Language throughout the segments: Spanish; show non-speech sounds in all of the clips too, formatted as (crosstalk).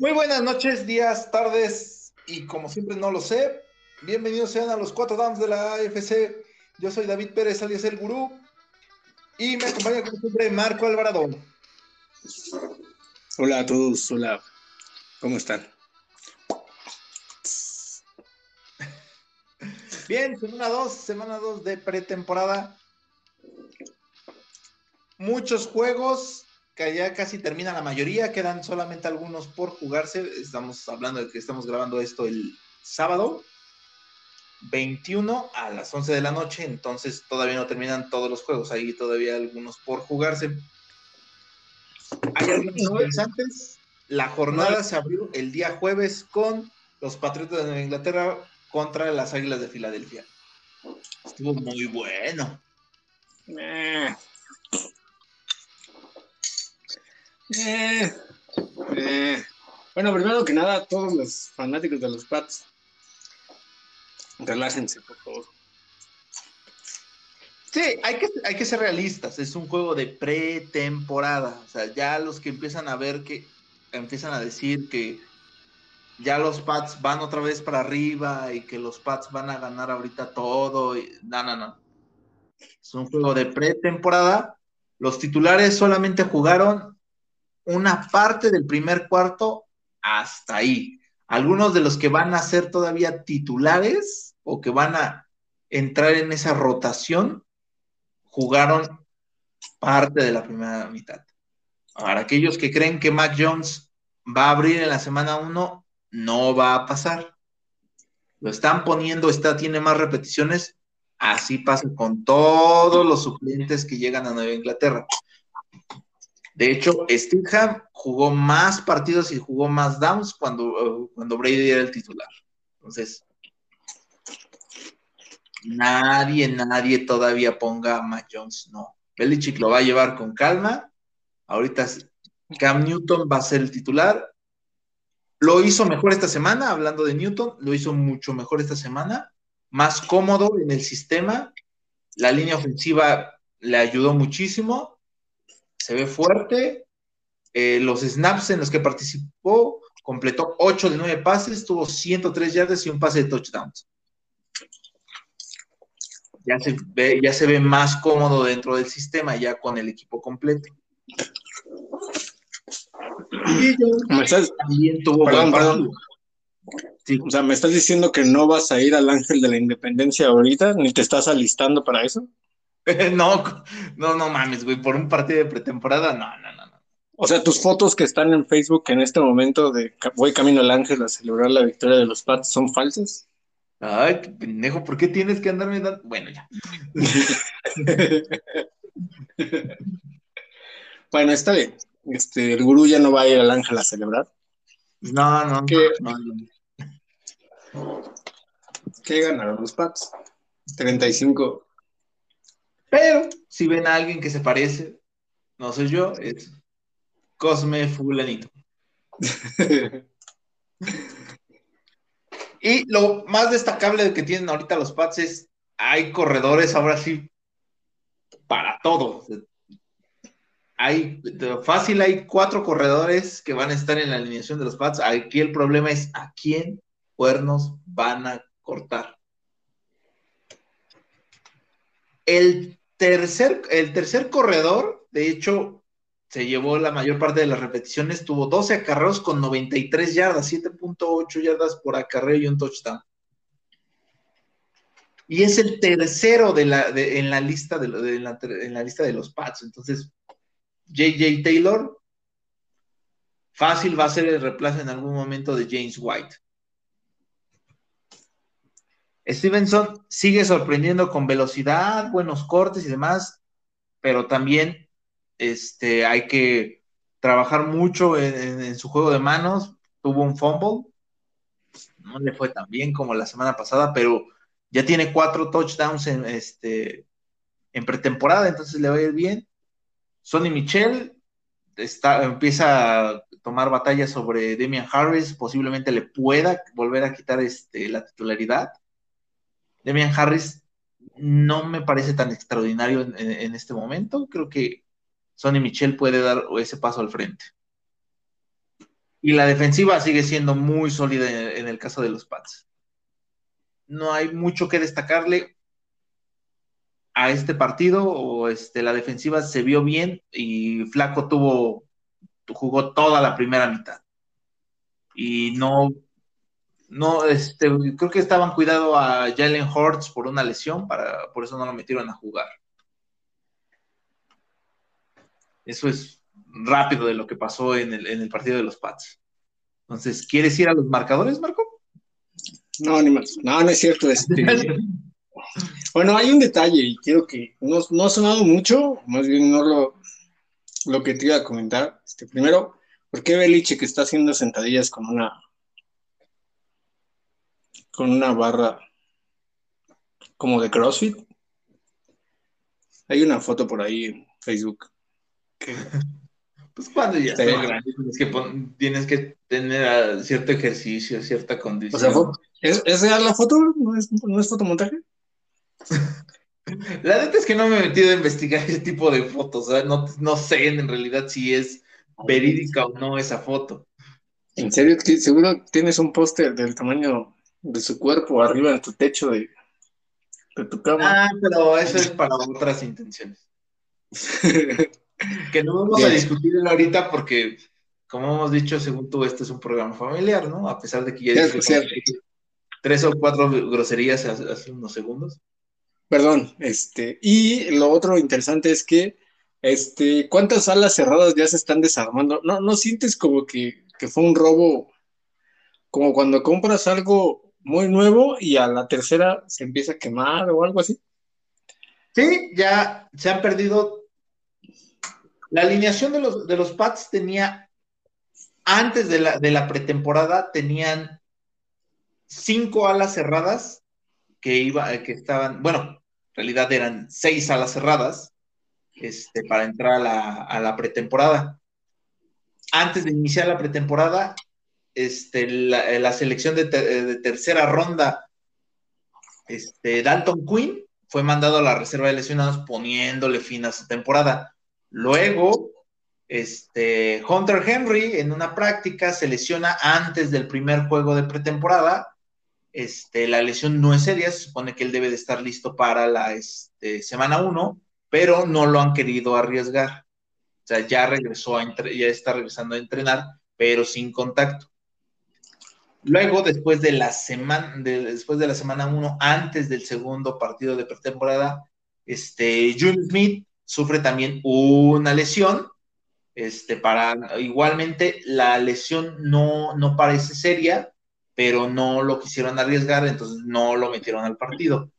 Muy buenas noches, días, tardes y como siempre no lo sé, bienvenidos sean a los cuatro dams de la AFC. Yo soy David Pérez, alias el gurú, y me acompaña como siempre Marco Alvarado. Hola a todos, hola, ¿cómo están? Bien, semana 2, semana 2 de pretemporada. Muchos juegos, que ya casi termina la mayoría, quedan solamente algunos por jugarse. Estamos hablando de que estamos grabando esto el sábado 21 a las 11 de la noche, entonces todavía no terminan todos los juegos, hay todavía algunos por jugarse. Hay algunos interesantes. La jornada se abrió el día jueves con los Patriotas de Nueva Inglaterra contra las Águilas de Filadelfia. Estuvo muy bueno. Eh. Eh, eh. Bueno, primero que nada, todos los fanáticos de los Pats, relájense, por favor. Sí, hay que, hay que ser realistas. Es un juego de pretemporada. O sea, ya los que empiezan a ver que empiezan a decir que ya los Pats van otra vez para arriba y que los Pats van a ganar ahorita todo. No, no, no. Es un juego de pretemporada. Los titulares solamente jugaron una parte del primer cuarto hasta ahí. Algunos de los que van a ser todavía titulares o que van a entrar en esa rotación jugaron parte de la primera mitad. Para aquellos que creen que Mac Jones va a abrir en la semana 1, no va a pasar. Lo están poniendo, está, tiene más repeticiones. Así pasa con todos los suplentes que llegan a Nueva Inglaterra. De hecho, Stingham jugó más partidos y jugó más downs cuando, cuando Brady era el titular. Entonces, nadie, nadie todavía ponga a Mac Jones, no. Belichick lo va a llevar con calma. Ahorita Cam Newton va a ser el titular. Lo hizo mejor esta semana, hablando de Newton, lo hizo mucho mejor esta semana, más cómodo en el sistema. La línea ofensiva le ayudó muchísimo se ve fuerte. Eh, los snaps en los que participó, completó 8 de 9 pases, tuvo 103 yardas y un pase de touchdowns. Ya se ve, ya se ve más cómodo dentro del sistema, ya con el equipo completo. ¿Me estás... también tuvo perdón, perdón. O sea, ¿me estás diciendo que no vas a ir al Ángel de la Independencia ahorita? ¿Ni te estás alistando para eso? (laughs) no, no, no mames, güey, por un partido de pretemporada, no, no, no, no. O sea, tus fotos que están en Facebook en este momento de voy camino al ángel a celebrar la victoria de los Pats son falsas. Ay, qué pendejo, ¿por qué tienes que andarme dando? Bueno, ya. (laughs) bueno, está bien. Este, el gurú ya no va a ir al ángel a celebrar. No, no, ¿Qué, no, ¿Qué ganaron los Pats? 35 pero si ven a alguien que se parece, no soy yo, es Cosme Fulanito. (laughs) y lo más destacable que tienen ahorita los Pats es, hay corredores ahora sí para todo. Hay, fácil, hay cuatro corredores que van a estar en la alineación de los Pats. Aquí el problema es a quién cuernos van a cortar. El tercer, el tercer corredor, de hecho, se llevó la mayor parte de las repeticiones, tuvo 12 acarreos con 93 yardas, 7.8 yardas por acarreo y un touchdown. Y es el tercero de la, en, la lista de, en la lista de los Pats. Entonces, JJ Taylor, fácil va a ser el reemplazo en algún momento de James White. Stevenson sigue sorprendiendo con velocidad, buenos cortes y demás, pero también este, hay que trabajar mucho en, su juego de manos. Tuvo un fumble, no le fue tan bien como la semana pasada, pero ya tiene cuatro touchdowns en, este, en pretemporada, entonces le va a ir bien. Sonny Michel está, empieza a tomar batalla sobre Damian Harris, posiblemente le pueda volver a quitar este, la titularidad. Demian Harris no me parece tan extraordinario en, este momento. Creo que Sonny Michel puede dar ese paso al frente. Y la defensiva sigue siendo muy sólida en el, caso de los Pats. No hay mucho que destacarle a este partido, o este, la defensiva se vio bien y Flaco tuvo, jugó toda la primera mitad. Y no, no, este, creo que estaban cuidado a Jalen Hurts por una lesión, para, por eso no lo metieron a jugar. Eso es rápido de lo que pasó en el, partido de los Pats. Entonces, ¿quieres ir a los marcadores, Marco? No, ni más. No, no es cierto. Este... (laughs) bueno, hay un detalle y quiero que no, no, ha sonado mucho, más bien no lo, lo que te iba a comentar. Este, primero, ¿por qué Beliche que está haciendo sentadillas con una con una barra como de CrossFit? Hay una foto por ahí en Facebook. (laughs) Pues cuando ya estás grande, tienes que, tienes que tener cierto ejercicio, cierta condición. O sea, ¿es, ¿es la foto? ¿No es, ¿No es fotomontaje? (laughs) La neta es que no me he metido a investigar ese tipo de fotos, no, no, sé en realidad si es verídica o no esa foto. ¿En serio? ¿Seguro tienes un póster del tamaño de su cuerpo arriba en tu techo de, de tu cama? Ah, pero eso es para otras intenciones. (laughs) que no vamos a discutir ahorita porque, como hemos dicho, según tú, este es un programa familiar, ¿no? A pesar de que ya tres o cuatro groserías hace, unos segundos. Perdón, este, y lo otro interesante es que, este, ¿cuántas alas cerradas ya se están desarmando? ¿No, no sientes como que, que fue un robo, como cuando compras algo muy nuevo y a la tercera se empieza a quemar o algo así? Sí, ya se han perdido la alineación de los, de los Pats tenía, antes de la, de la pretemporada, tenían cinco alas cerradas que, iba, que estaban, bueno, en realidad eran seis alas cerradas este, para entrar a la, a la pretemporada. Antes de iniciar la pretemporada, este, la, selección de, de, tercera ronda, este, Dalton Quinn fue mandado a la reserva de lesionados poniéndole fin a su temporada. Luego, este, Hunter Henry en una práctica se lesiona antes del primer juego de pretemporada. Este, la lesión no es seria, se supone que él debe de estar listo para la este, semana 1, pero no lo han querido arriesgar. O sea, ya regresó a ya está regresando a entrenar, pero sin contacto. Luego, después de la semana, después de la semana 1, antes del segundo partido de pretemporada, este, June Smith sufre también una lesión. Este, para, igualmente, la lesión no, no parece seria, pero no lo quisieron arriesgar, entonces no lo metieron al partido.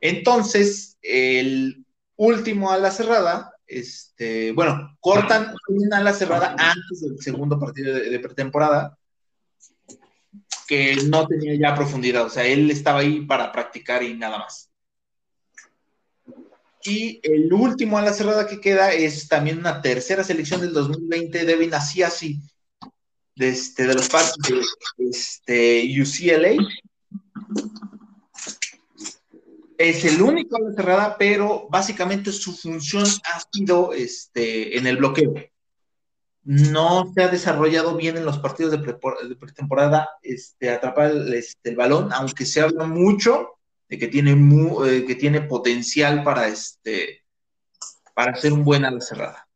Entonces, el último a la cerrada, este, bueno, cortan una ala cerrada antes del segundo partido de, de, pretemporada, que no tenía ya profundidad, o sea, él estaba ahí para practicar y nada más. Y el último a la cerrada que queda es también una tercera selección del 2020, Devin Asiasi, de, este, de los Pats de este, UCLA. Es el único a la cerrada, pero básicamente su función ha sido este, en el bloqueo. No se ha desarrollado bien en los partidos de, pretemporada este, atrapar el, este, el balón, aunque se habla mucho que tiene, eh, que tiene potencial para, este, para hacer un buen ala cerrada.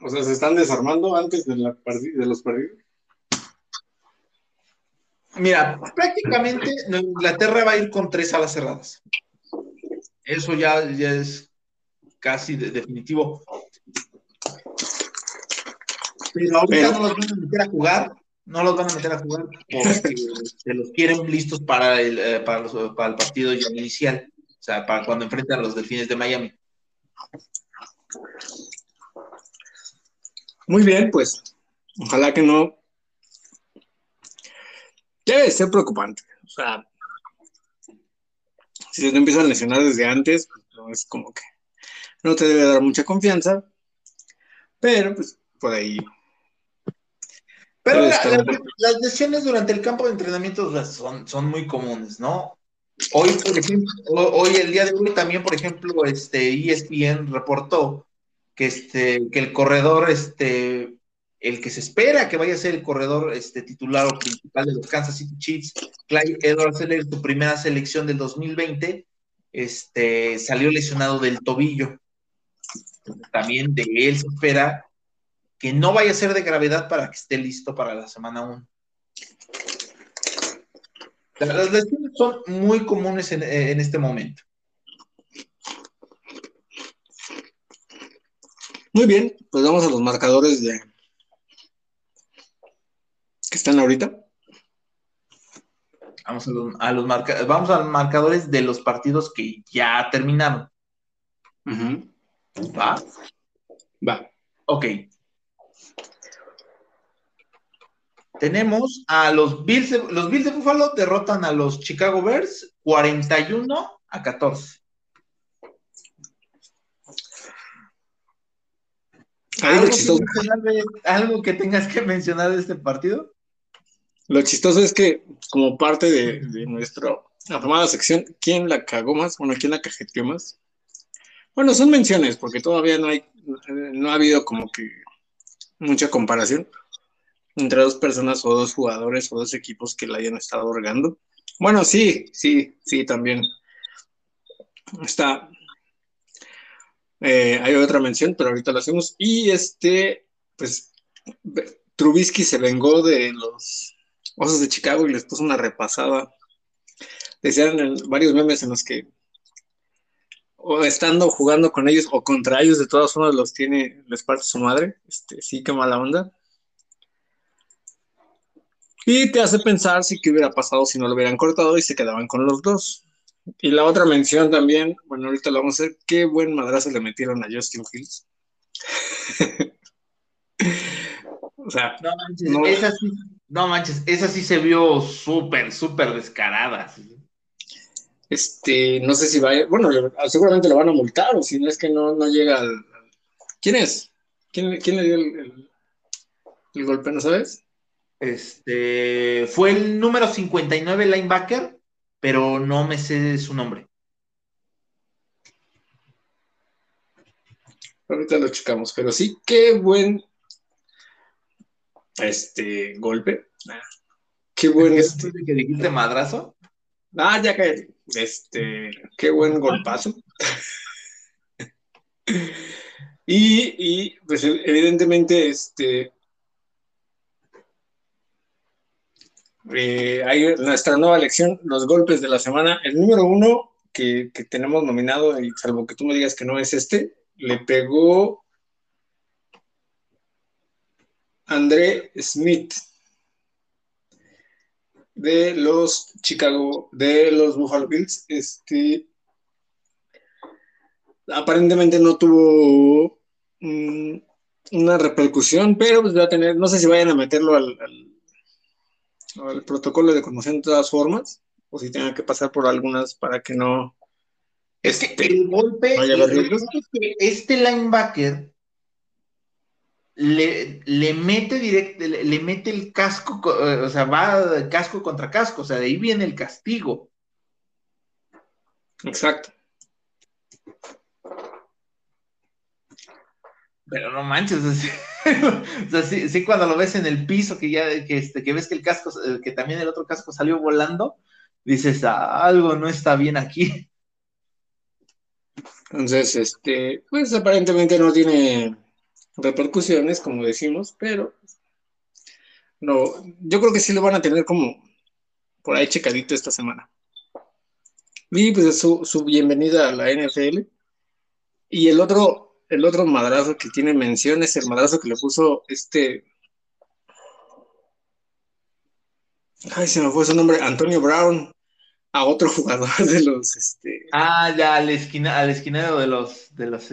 O sea, ¿se están desarmando antes de, la de los partidos? Mira, prácticamente Inglaterra va a ir con tres alas cerradas. Eso ya, ya es casi definitivo. Pero ahorita no los van a meter a jugar no los van a meter a jugar porque (laughs) se los quieren listos para el, eh, para, el partido ya inicial, o sea, para cuando enfrentan a los delfines de Miami. Muy bien, pues ojalá que no. Debe ser preocupante. O sea, si se te empiezan a lesionar desde antes, pues no es como que no te debe dar mucha confianza. Pero pues por ahí pero las lesiones durante el campo de entrenamiento son, son muy comunes, ¿no? Hoy, por ejemplo, hoy, el día de hoy también, por ejemplo, este ESPN reportó que, este, que el corredor, este, el que se espera que vaya a ser el corredor este, titular o principal de los Kansas City Chiefs, Clyde Edwards, su primera selección del 2020, este, salió lesionado del tobillo. También de él se espera que no vaya a ser de gravedad para que esté listo para la semana 1. Las lesiones son muy comunes en, en este momento. Muy bien, pues vamos a los marcadores de, que están ahorita? Vamos a los, vamos a los marcadores de los partidos que ya terminaron. ¿Va? Va. Ok. Tenemos a los Bills, de, los Bills de Buffalo derrotan a los Chicago Bears 41 a 14. ¿Algo que tengas que mencionar de este partido? Lo chistoso es que, como parte de, nuestra afamada sección, ¿quién la cagó más? Bueno, ¿quién la cajeteó más? Bueno, son menciones, porque todavía no hay, no ha habido como que mucha comparación entre dos personas o dos jugadores o dos equipos que la hayan estado orgando. Bueno, sí, sí, sí, también. Está. Eh, hay otra mención, pero ahorita lo hacemos. Y este, pues, Trubisky se vengó de los Osos de Chicago y les puso una repasada. Decían varios memes en los que o estando jugando con ellos o contra ellos, de todas formas los tiene, les parte su madre. Este, sí, qué mala onda. Y te hace pensar si qué hubiera pasado si no lo hubieran cortado y se quedaban con los dos. Y la otra mención también, bueno, ahorita lo vamos a hacer, qué buen madrazo le metieron a Justin Fields. (laughs) o sea, no, no, esa sí, no manches, esa sí se vio súper, súper descarada. Este, no sé si va a, bueno, seguramente lo van a multar, o si no es que no, no llega al... ¿Quién es? ¿Quién, le dio el, golpe, no sabes? Este, fue el número 59 linebacker, pero no me sé su nombre. Ahorita lo checamos, pero sí, qué buen este golpe. Qué buen. Este... que dijiste madrazo? Ah, ya que este, qué buen golpazo. y, y, pues evidentemente, este, eh, hay nuestra nueva lección, los golpes de la semana. El número uno que, que tenemos nominado, y salvo que tú me digas que no es este, le pegó André Smith de los Chicago, de los Buffalo Bills. Este aparentemente no tuvo una repercusión, pero pues va a tener, no sé si vayan a meterlo al, al, protocolo de conmoción de todas formas, o si tengan que pasar por algunas para que no. Este, el golpe, este linebacker le, le mete directo, le, mete el casco, eh, o sea, va casco contra casco, o sea, de ahí viene el castigo. Exacto. Pero no manches, o sea, (laughs) sí, cuando lo ves en el piso, que ya que, este, que ves que el casco, eh, que también el otro casco salió volando, dices, ah, algo no está bien aquí. Entonces, este, pues aparentemente no tiene repercusiones, como decimos, pero no, yo creo que sí lo van a tener como por ahí checadito esta semana. Y pues su, su bienvenida a la NFL. Y el otro, el otro madrazo que tiene mención es el madrazo que le puso este. Ay, se me fue su nombre, Antonio Brown, a otro (laughs) jugador de los. Este... Ah, ya, al, esquina, al esquinero de los. De los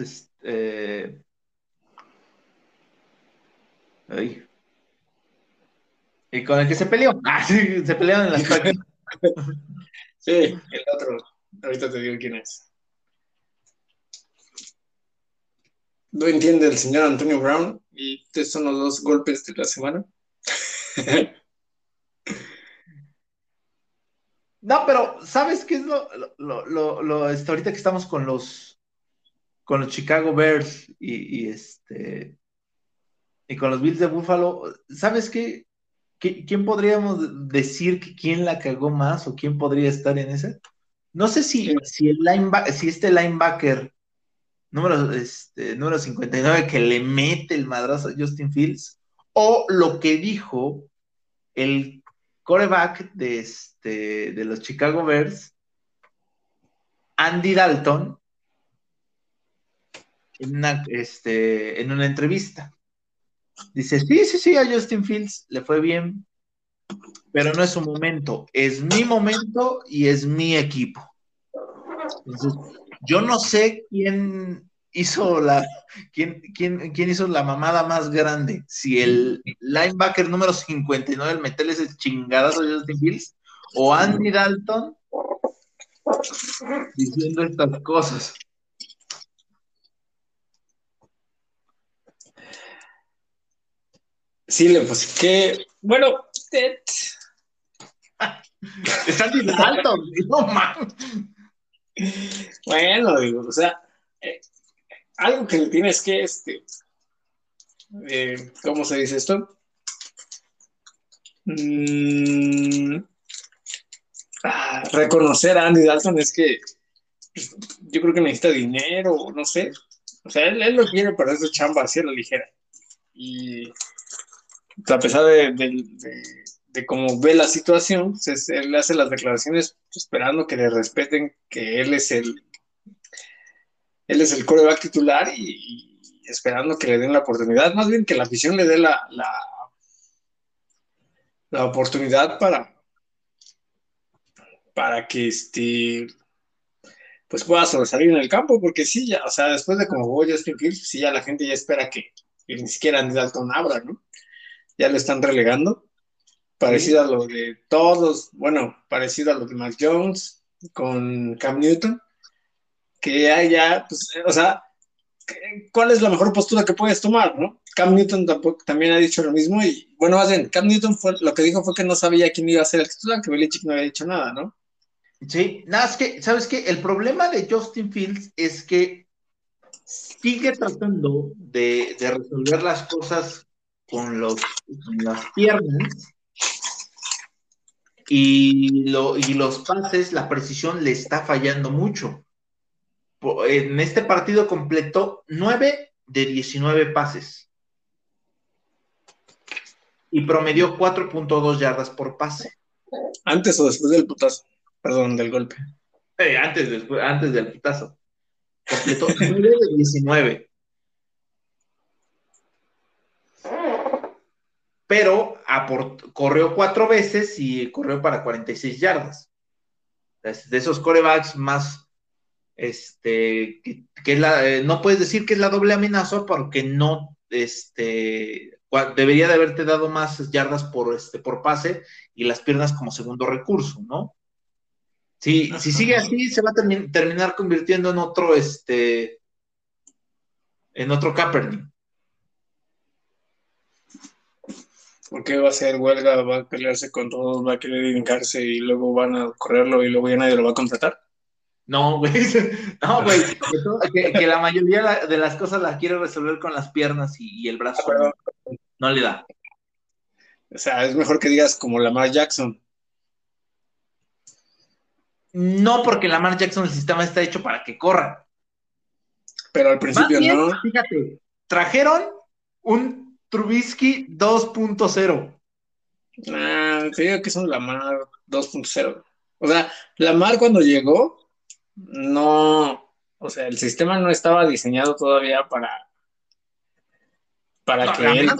este, ¿Y con el que se peleó? Ah, sí, se pelearon en las (laughs) prácticas. sí, el otro. Ahorita te digo quién es. No entiende el señor Antonio Brown y estos son los dos golpes de la semana. (laughs) no, pero ¿sabes qué es lo, lo, lo, lo, ahorita que estamos con los con los Chicago Bears y, este y con los Bills de Buffalo, ¿sabes qué? ¿Quién podríamos decir que quién la cagó más o quién podría estar en ese? No sé si, si, el si este linebacker número, este, número 59 que le mete el madrazo a Justin Fields o lo que dijo el coreback de, este, de los Chicago Bears, Andy Dalton, en una, este, en una entrevista. Dice, sí, sí, sí, a Justin Fields le fue bien, pero no es su momento, es mi momento y es mi equipo. Entonces, yo no sé quién hizo la quién, quién, quién hizo la mamada más grande, si el linebacker número 59 el meterle ese chingadazo a Justin Fields o Andy Dalton diciendo estas cosas. Sí, pues que, bueno, (laughs) está bien alto, no Bueno, digo, o sea, eh, algo que le tienes que, este, eh, ¿cómo se dice esto? Mm, ah, reconocer a Andy Dalton es que pues, yo creo que necesita dinero, no sé. O sea, él, lo quiere para su chamba así a la ligera. Y a pesar de, cómo ve la situación, pues, él hace las declaraciones esperando que le respeten que él es el, él es el coreback titular y, esperando que le den la oportunidad, más bien que la afición le dé la, la, oportunidad para, para que este pues pueda sobresalir en el campo, porque sí, ya, o sea, después de como voy a Fields, sí, ya la gente ya espera que, ni siquiera Andy Dalton abra, ¿no? Ya lo están relegando, parecido a lo de todos, bueno, parecido a lo de Mac Jones con Cam Newton, que haya, pues, o sea, ¿cuál es la mejor postura que puedes tomar, no? Cam Newton tampoco, también ha dicho lo mismo y, bueno, más bien, Cam Newton fue, lo que dijo fue que no sabía quién iba a ser el titular, que Belichick no había dicho nada, ¿no? Sí, nada, es que, ¿sabes qué? El problema de Justin Fields es que sigue tratando de, resolver las cosas con, los, las piernas y, lo, y los pases, la precisión le está fallando mucho en este partido completó 9 de 19 pases y promedió 4.2 yardas por pase. ¿Antes o después del putazo? Perdón, del golpe. Eh, antes, después, antes del putazo. Completó (laughs) 9 de 19. Pero corrió cuatro veces y corrió para 46 yardas. De esos corebacks más este, que, la, eh, no puedes decir que es la doble amenaza porque no, este, debería de haberte dado más yardas por, este, por pase y las piernas como segundo recurso, ¿no? Si, si sigue así, se va a terminar convirtiendo en otro, este, en otro Kaepernick. Qué va a ser huelga, va a pelearse con todos, va a querer hincarse y luego van a correrlo y luego ya nadie lo va a contratar. No, güey. (laughs) No, güey. Que, la mayoría de las cosas las quiere resolver con las piernas y, el brazo. no, le da. O sea, es mejor que digas como Lamar Jackson. No, porque Lamar Jackson el sistema está hecho para que corra. Pero al principio no. Fíjate, trajeron un Trubisky 2.0. Ah, te digo que es un Lamar 2.0. O sea, Lamar cuando llegó no, o sea, el sistema no estaba diseñado todavía para, para que él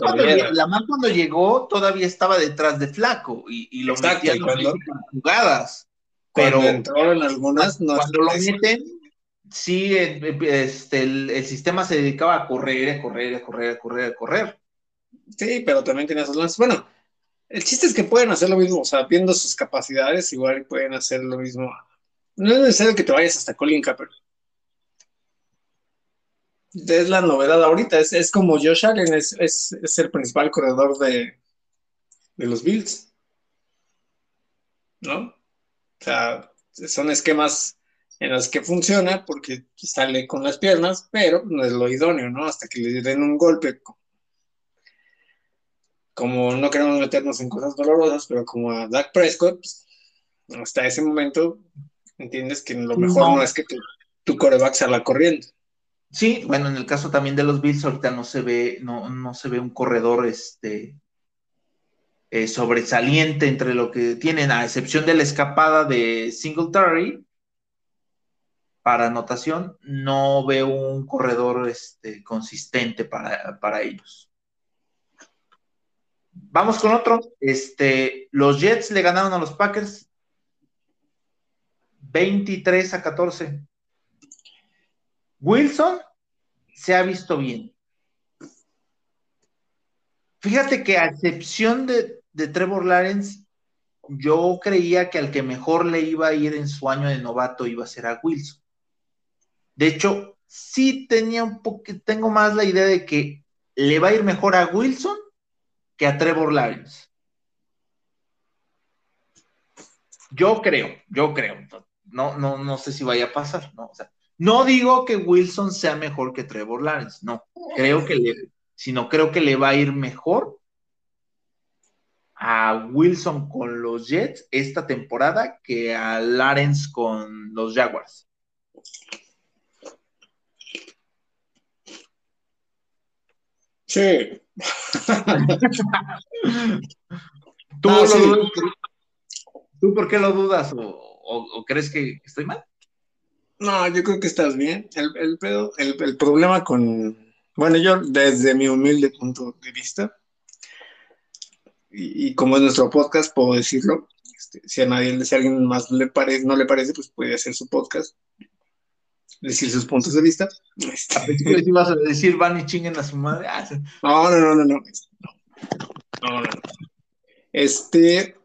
la mano cuando llegó todavía estaba detrás de Flaco y, lo metían jugadas. Pero en algunas, no cuando lo meten, sí, este, el, sistema se dedicaba a correr, a correr, a correr, a correr, a correr. Sí, pero también tenía sus Bueno, el chiste es que pueden hacer lo mismo, o sea, viendo sus capacidades, igual pueden hacer lo mismo no es necesario que te vayas hasta Colin Kaepernick. Es la novedad ahorita, es, como Josh Allen, es, el principal corredor de, de los Bills. ¿No? O sea, son esquemas en las que funciona porque sale con las piernas, pero no es lo idóneo, ¿no? Hasta que le den un golpe. No queremos meternos en cosas dolorosas, pero como a Dak Prescott, pues, hasta ese momento entiendes que lo mejor no, es que tu, tu coreback salga corriendo. Sí, bueno, en el caso también de los Bills, ahorita no se ve, no, no se ve un corredor este, eh, sobresaliente entre lo que tienen, a excepción de la escapada de Singletary, para anotación, no veo un corredor este, consistente para, ellos. Vamos con otro. Este, los Jets le ganaron a los Packers 23 a 14. Wilson se ha visto bien. Fíjate que a excepción de, de Trevor Lawrence, yo creía que al que mejor le iba a ir en su año de novato iba a ser a Wilson. De hecho, sí tenía un poco, tengo más la idea de que le va a ir mejor a Wilson que a Trevor Lawrence. Yo creo, yo creo. No, no, no sé si vaya a pasar, ¿no? digo que Wilson sea mejor que Trevor Lawrence, no. Creo que le, sino creo que le va a ir mejor a Wilson con los Jets esta temporada que a Lawrence con los Jaguars. Sí. ¿Tú, ¿Tú, por qué lo dudas? ¿O, crees que estoy mal? No, yo creo que estás bien. El, el, problema con. Bueno, yo desde mi humilde punto de vista, y, como es nuestro podcast, puedo decirlo. Este, si a nadie, si a alguien más le parece, no le parece, pues puede hacer su podcast decir sus puntos de vista. Este... Si vas a decir van y chinguen a su madre. Ah, no, no, no, no, no. No, no, Este,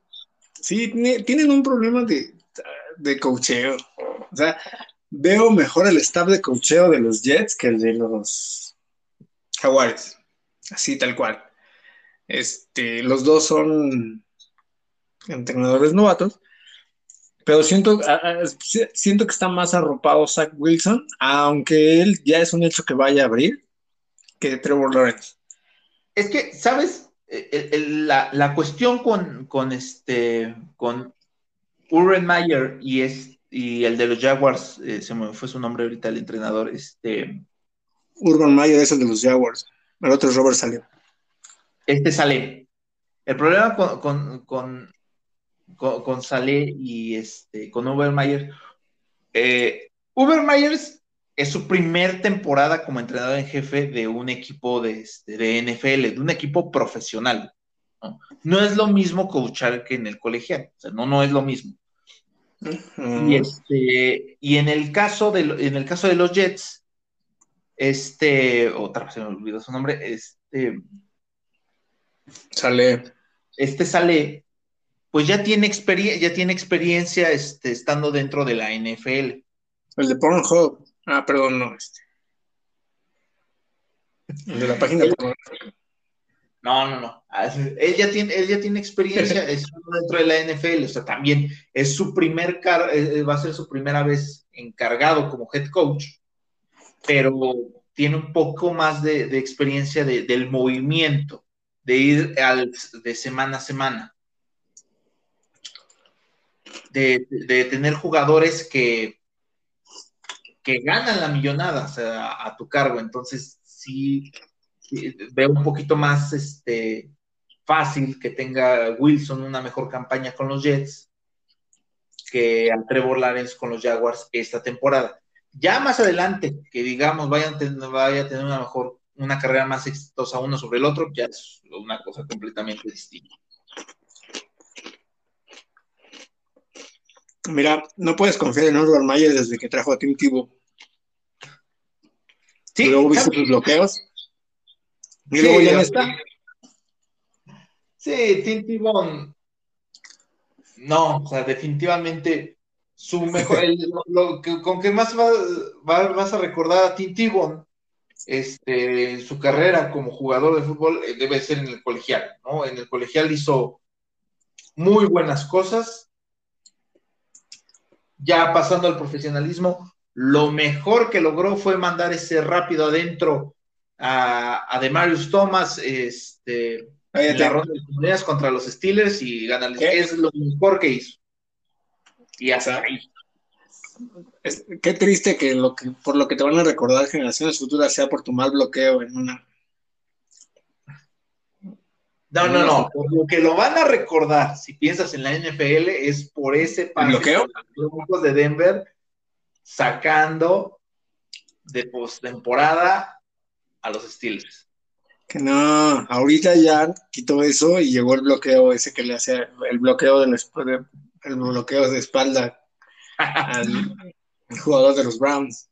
sí, tienen un problema de, de cocheo. O sea, veo mejor el staff de cocheo de los Jets que el de los Jaguares. Así, tal cual. Este, los dos son entrenadores novatos pero siento, siento que está más arropado Zach Wilson, aunque él ya es un hecho que vaya a abrir, que Trevor Lawrence. Es que, ¿sabes? la, cuestión con, este, con Urban Meyer y, es, y el de los Jaguars, eh, se me fue su nombre ahorita, el entrenador, este... Urban Meyer es el de los Jaguars, el otro es Robert Saleh. Este sale. El problema con, con con, con Saleh y este, con Ubermeyer. Eh, Ubermeyers es su primer temporada como entrenador en jefe de un equipo de, este, de NFL, de un equipo profesional. ¿no? es lo mismo coachar que en el colegial, o sea, no, no es lo mismo. Y, este, y en el caso de en el caso de los Jets, este, otra vez se me olvidó su nombre, este sale. Este sale, pues ya tiene, experiencia, ya tiene experiencia este, estando dentro de la NFL. El de Pornhub. Ah, perdón, no, este. El de la página No, no, no. Ah, él ya tiene, él ya tiene experiencia (laughs) estando dentro de la NFL. O sea, también es su primer car eh, eh, va a ser su primera vez encargado como head coach, pero tiene un poco más de, experiencia del movimiento, de ir al, de semana a semana de, tener jugadores que, que ganan la millonada a tu cargo. Entonces, sí, veo un poquito más este, fácil que tenga Wilson una mejor campaña con los Jets que a Trevor Lawrence con los Jaguars esta temporada. Ya más adelante, que digamos vayan, vaya a tener una mejor, una carrera más exitosa uno sobre el otro, ya es una cosa completamente distinta. Mira, no puedes confiar en Urban Mayer desde que trajo a Tim Tebow. Sí, luego viste sus bloqueos. Y luego ya no está. Sí, Tim Tebow. No, o sea, definitivamente su mejor, lo, con que más vas a recordar a Tim Tebow, este, su carrera como jugador de fútbol eh, debe ser en el colegial, ¿no? En el colegial hizo muy buenas cosas, ya pasando al profesionalismo, lo mejor que logró fue mandar ese rápido adentro a, a Demarius Thomas este, en la ronda de comunidades contra los Steelers y ganarles. Es lo mejor que hizo. Y hasta ahí. qué triste que, lo que por lo que te van a recordar generaciones futuras sea por tu mal bloqueo en una. No, no, no. Por lo que lo van a recordar, si piensas en la NFL, es por ese bloqueo? Los de Denver sacando de postemporada a los Steelers. Que no, ahorita ya quitó eso y llegó el bloqueo ese que le hacía el bloqueo de, el bloqueo de espalda al (laughs) jugador de los Browns.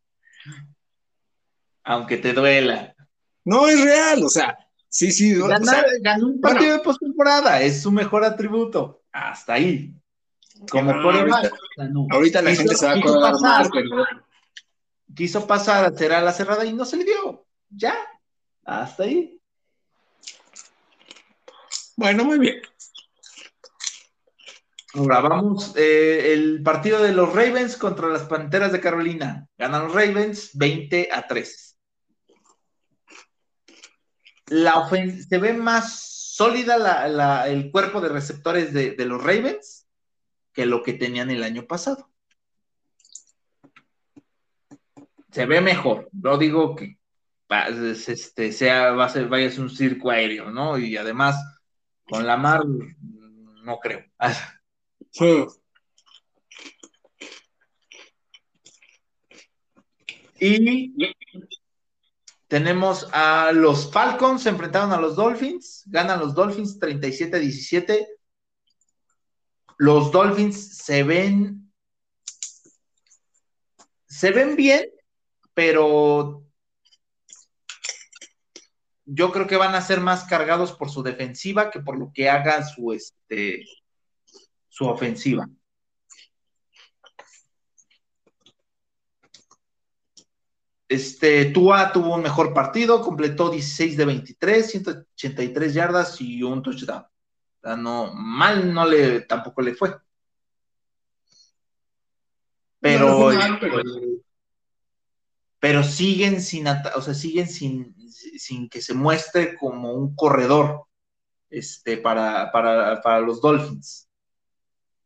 Aunque te duela. No es real, o sea, sí, sí. ganó un partido de postemporada, es su mejor atributo. Hasta ahí. Como por ahorita, la gente se va a acordar más, pero... Quiso pasar a cerrar la cerrada y no se le dio. Ya, hasta ahí. Bueno, muy bien. Ahora vamos, eh, el partido de los Ravens contra las Panteras de Carolina. Ganan los Ravens 20 a 3. La se ve más sólida el cuerpo de receptores de, los Ravens que lo que tenían el año pasado. Se ve mejor. No digo que este, sea, va a ser, vaya a ser un circo aéreo, ¿no? Y además, con la mar, no creo. (laughs) Y tenemos a los Falcons, se enfrentaron a los Dolphins, ganan los Dolphins 37-17. Los Dolphins se ven, se ven bien, pero yo creo que van a ser más cargados por su defensiva que por lo que haga su, este, su ofensiva. Este, Tua tuvo un mejor partido, completó 16 de 23, 183 yardas y un touchdown. no, mal no le, tampoco le fue. Pero, pero, siguen sin, o sea, siguen sin, sin que se muestre como un corredor este, para, para, los Dolphins.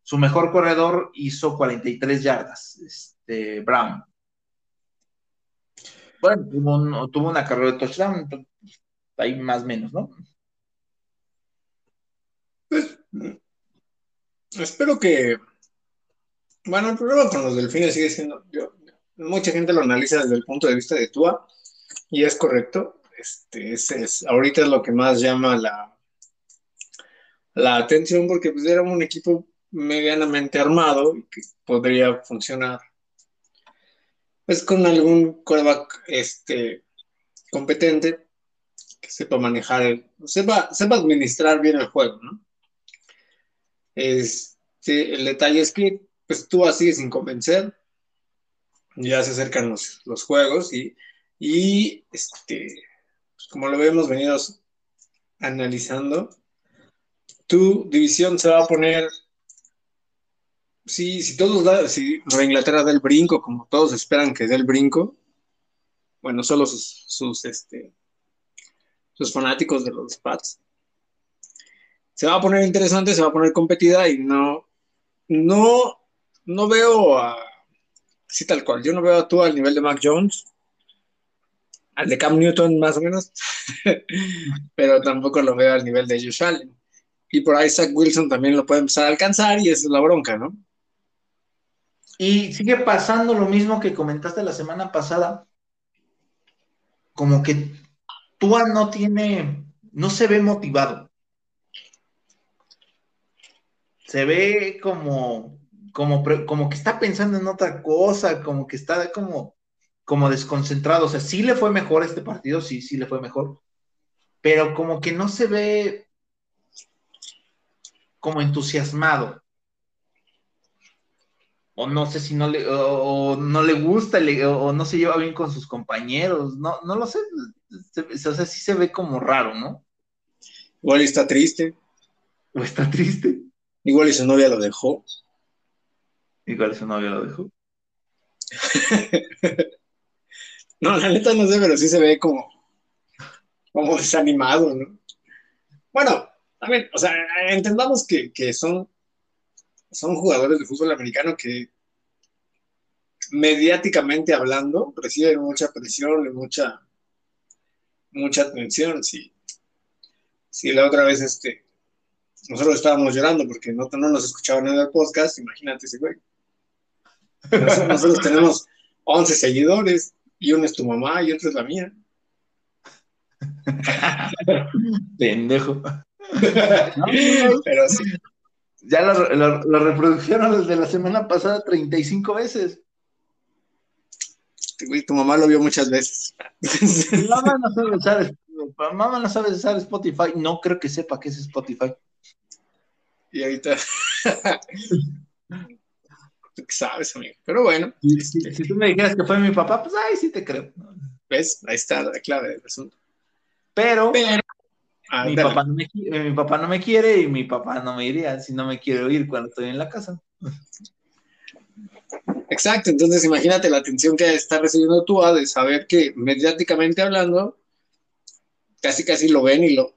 Su mejor corredor hizo 43 yardas, este, Brown. Bueno, tuvo, una carrera de touchdown, ahí más o menos, ¿no? Pues, espero que. Bueno, el problema con los delfines sigue siendo. Yo, mucha gente lo analiza desde el punto de vista de Tua, y es correcto. Este, es, ahorita es lo que más llama la, la atención porque pues era un equipo medianamente armado y que podría funcionar pues con algún quarterback este, competente que sepa manejar, el, sepa, sepa administrar bien el juego, ¿no? Este, el detalle es que pues tú así sin convencer, ya se acercan los, los juegos y, y este, como lo hemos venido analizando, tu división se va a poner, si, si todos da, si Inglaterra da el brinco, como todos esperan que dé el brinco, bueno, solo sus, sus, este, sus fanáticos de los Pats, se va a poner interesante, se va a poner competida y no, no, no veo a, sí tal cual, yo no veo a tú al nivel de Mac Jones, al de Cam Newton más o menos, (laughs) pero tampoco lo veo al nivel de Josh Allen. Y por ahí Zach Wilson también lo puede empezar a alcanzar y esa es la bronca, ¿no? Y sigue pasando lo mismo que comentaste la semana pasada, como que Tua no tiene, no se ve motivado. Se ve como, como, que está pensando en otra cosa, como que está como como desconcentrado. O sea, sí le fue mejor este partido, sí, sí le fue mejor. Pero como que no se ve como entusiasmado. O no sé si no le, o, no le gusta, o no se lleva bien con sus compañeros. No, no lo sé. o sea, sí se ve como raro, ¿no? Igual está triste. O está triste. Igual y su novia lo dejó. Igual su novio lo dejó. (laughs) no, la neta no sé, pero sí se ve como, como desanimado, ¿no? Bueno, también, o sea, entendamos que, que son, son jugadores de fútbol americano que mediáticamente hablando reciben mucha presión y mucha, mucha atención. Si, si la otra vez este, nosotros estábamos llorando porque no, no nos escuchaban en el podcast, imagínate ese güey. Nosotros, tenemos 11 seguidores y uno es tu mamá y otro es la mía. (laughs) Pendejo. (laughs) pero sí. Ya lo, lo, reprodujeron desde la semana pasada 35 veces. tu mamá lo vio muchas veces. mamá no sabe usar, mamá no sabe usar Spotify. No creo que sepa qué es Spotify. Y ahorita. (laughs) Tú sabes, amigo. Pero bueno. Si, tú me dijeras que fue mi papá, pues ahí sí te creo. ¿Ves? Ahí está la clave del asunto. Pero, ah, mi, papá no me, eh, mi papá no me quiere y mi papá no me iría si no me quiere oír cuando estoy en la casa. Exacto, entonces imagínate la atención que está recibiendo tú de saber que mediáticamente hablando, casi casi lo ven y lo,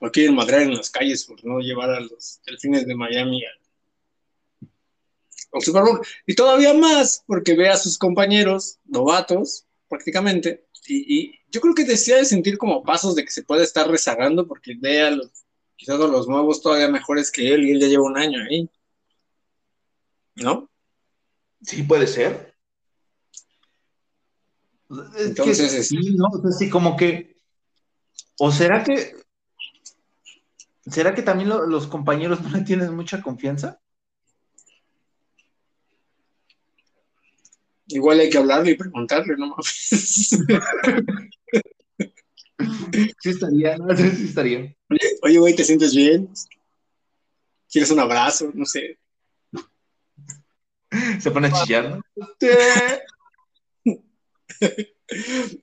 lo quieren madrear en las calles por no llevar a los delfines de Miami al, Super Bowl. Y todavía más porque ve a sus compañeros novatos, prácticamente, y, yo creo que decía de sentir como pasos de que se puede estar rezagando porque ve a los, quizás a los nuevos todavía mejores que él y él ya lleva un año ahí. ¿No? Sí, puede ser. Entonces, sí, ¿no? sí, como que. ¿O será que ¿Será que también los compañeros (laughs) no le tienen mucha confianza? Igual hay que hablarle y preguntarle, no (laughs) Sí estaría, no sé si estaría. Oye, güey, ¿te sientes bien? ¿Quieres un abrazo? No sé. Se pone a chillar, ¿no?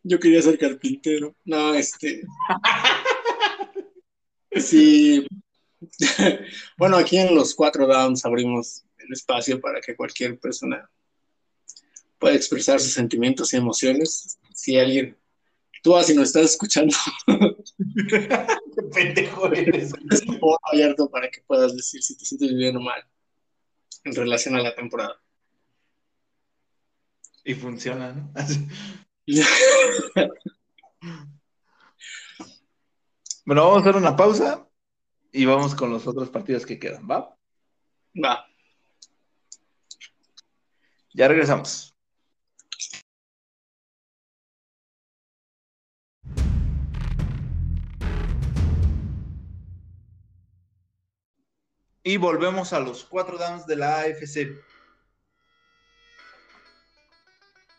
Yo quería ser carpintero. No, este. Sí. (laughs) bueno, aquí en los cuatro downs abrimos el espacio para que cualquier persona pueda expresar sus sentimientos y emociones. Si alguien, tú así nos estás escuchando, (laughs) qué pendejo eres. Es abierto para que puedas decir si te sientes bien o mal en relación a la temporada. Y funciona, ¿no? (laughs) Bueno, vamos a hacer una pausa y vamos con los otros partidos que quedan, ¿va? Va. Ya regresamos. Y volvemos a los cuatro downs de la AFC.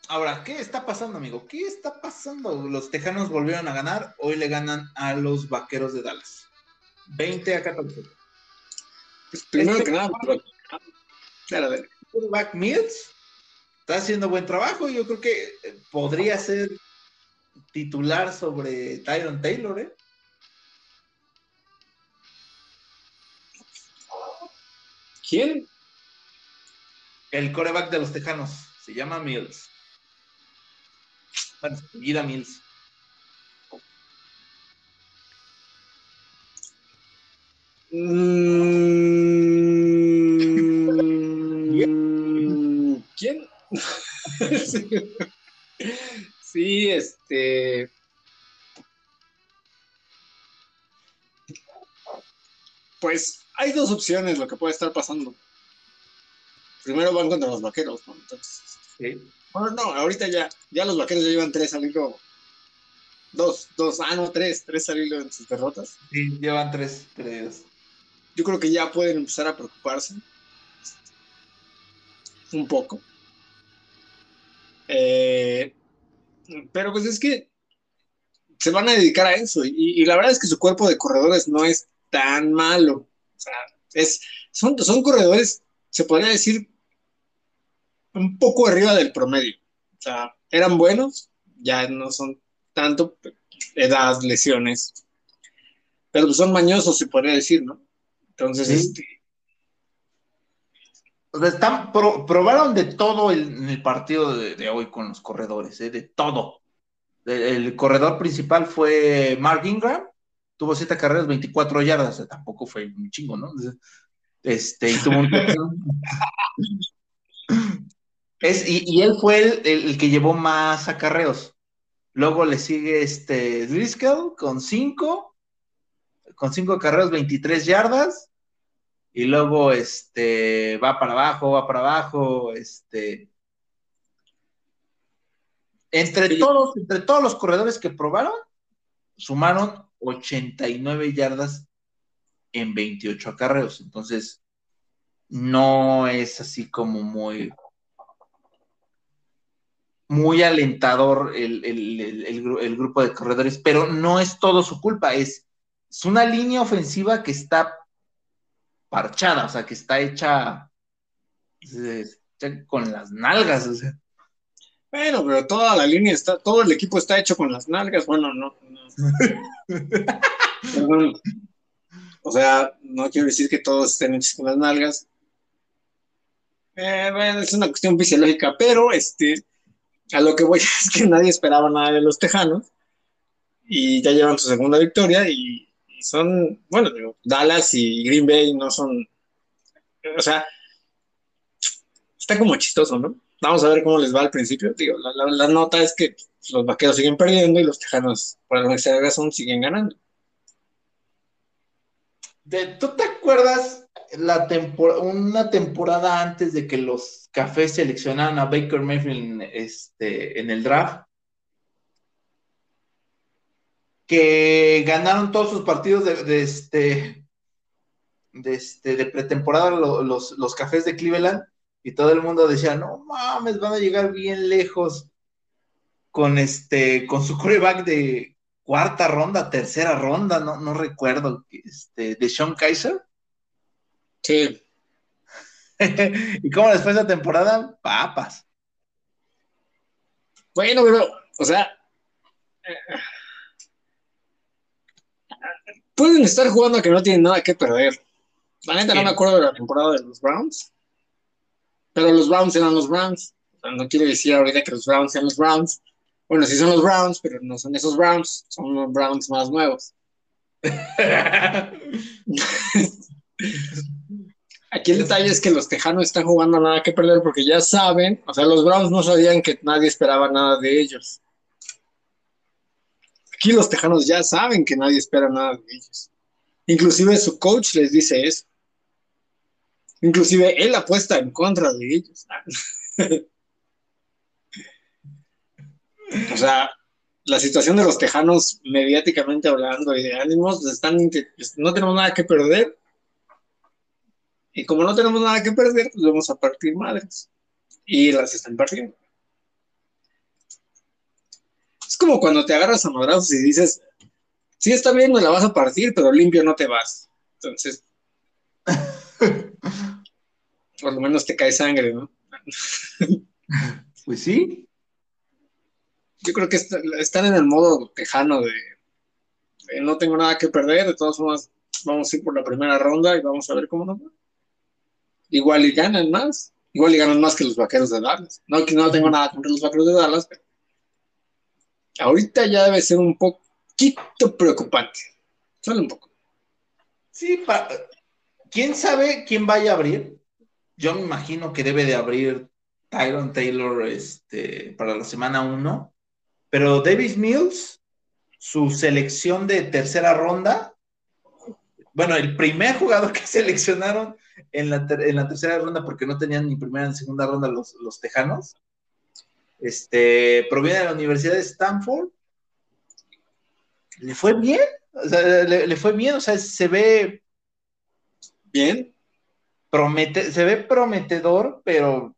Ahora, ¿qué está pasando, amigo? ¿Qué está pasando? Los Tejanos volvieron a ganar. Hoy le ganan a los Vaqueros de Dallas. 20 a 14. Pues primero este que nada, Mills está haciendo buen trabajo. Yo creo que podría ser titular sobre Tyron Taylor, ¿eh? ¿Quién? El coreback de los Tejanos. Se llama Mills. Bueno, Mills. Mm, ¿Quién? (laughs) sí, este. Pues hay dos opciones lo que puede estar pasando. Primero van contra los vaqueros, ¿no? Entonces. Sí. Bueno, no, ahorita ya, ya los vaqueros ya llevan tres al hilo. Dos, dos, ah, no, tres, tres al hilo en sus derrotas. Sí, llevan tres tres. Yo creo que ya pueden empezar a preocuparse. Un poco. Eh, pero pues es que se van a dedicar a eso. Y, la verdad es que su cuerpo de corredores no es tan malo. O sea, es, son, son corredores, se podría decir, un poco arriba del promedio. O sea, eran buenos, ya no son tanto edad, lesiones, pero pues son mañosos, se podría decir, ¿no? Entonces, este, O sea, están, probaron de todo el, en el partido de, hoy con los corredores, ¿eh? de todo. El, corredor principal fue Mark Ingram, tuvo siete carreras, 24 yardas, tampoco fue un chingo, ¿no? Este, y tuvo un... es, y, él fue el, el, que llevó más acarreos. Luego le sigue este Driscoll con cinco, con cinco carreras, 23 yardas. Y luego este va para abajo, va para abajo, este. Entre todos, entre todos los corredores que probaron, sumaron 89 yardas en 28 acarreos. Entonces, no es así como muy, muy alentador el, grupo de corredores, pero no es todo su culpa, es, es, una línea ofensiva que está parchada, o sea, que está hecha, con las nalgas. O sea. Bueno, pero toda la línea está, todo el equipo está hecho con las nalgas, bueno, no. (laughs) o sea, no quiero decir que todos estén hechos con las nalgas. Eh, bueno, es una cuestión fisiológica, pero este, a lo que voy (laughs) es que nadie esperaba nada de los Tejanos y ya llevan su segunda victoria y, son, bueno, Dallas y Green Bay no son, o sea, está como chistoso, ¿no? Vamos a ver cómo les va al principio. Digo, la, nota es que los vaqueros siguen perdiendo y los tejanos, por alguna extraña razón, siguen ganando. ¿Tú te acuerdas la una temporada antes de que los cafés seleccionaran a Baker Mayfield este, en el draft, que ganaron todos sus partidos de, este, de, este, de pretemporada los, los, cafés de Cleveland y todo el mundo decía, no mames, van a llegar bien lejos con este, con su coreback de cuarta ronda, tercera ronda, no, no recuerdo, este, de Sean Kaiser. Sí. (laughs) ¿Y cómo después de la temporada? Papas. Bueno, pero, o sea, pueden estar jugando a que no tienen nada que perder. La neta no me acuerdo de la temporada de los Browns, pero los Browns eran los Browns. no quiero decir ahorita que los Browns sean los Browns. Bueno, sí son los Browns, pero no son esos Browns, son los Browns más nuevos. (laughs) Aquí el detalle es que los Tejanos están jugando nada que perder porque ya saben, o sea, los Browns no sabían que nadie esperaba nada de ellos. Aquí los Tejanos ya saben que nadie espera nada de ellos. Inclusive su coach les dice eso. Inclusive él apuesta en contra de ellos. (laughs) o sea, la situación de los Tejanos mediáticamente hablando y de ánimos, están, no tenemos nada que perder y como no tenemos nada que perder, pues vamos a partir madres. Y las están partiendo. Es como cuando te agarras a madrazos y dices, sí está bien, me la vas a partir, pero limpio no te vas. Entonces, (laughs) por lo menos te cae sangre, ¿no? pues sí. Yo creo que están en el modo tejano de, no tengo nada que perder, de todas formas vamos a ir por la primera ronda y vamos a ver cómo nos va igual y ganan más, igual y ganan más que los vaqueros de Dallas. No que no tengo nada contra los vaqueros de Dallas, pero ahorita ya debe ser un poquito preocupante. Solo un poco. Sí, ¿quién sabe quién vaya a abrir? Yo me imagino que debe de abrir Tyron Taylor este, para la semana 1, pero Davis Mills, su selección de tercera ronda, bueno, el primer jugador que (laughs) seleccionaron en la, tercera ronda porque no tenían ni primera ni segunda ronda los, los tejanos. Este, proviene de la Universidad de Stanford. Le fue bien, o sea, le, fue bien, o sea, se ve bien. Promete, se ve prometedor, pero.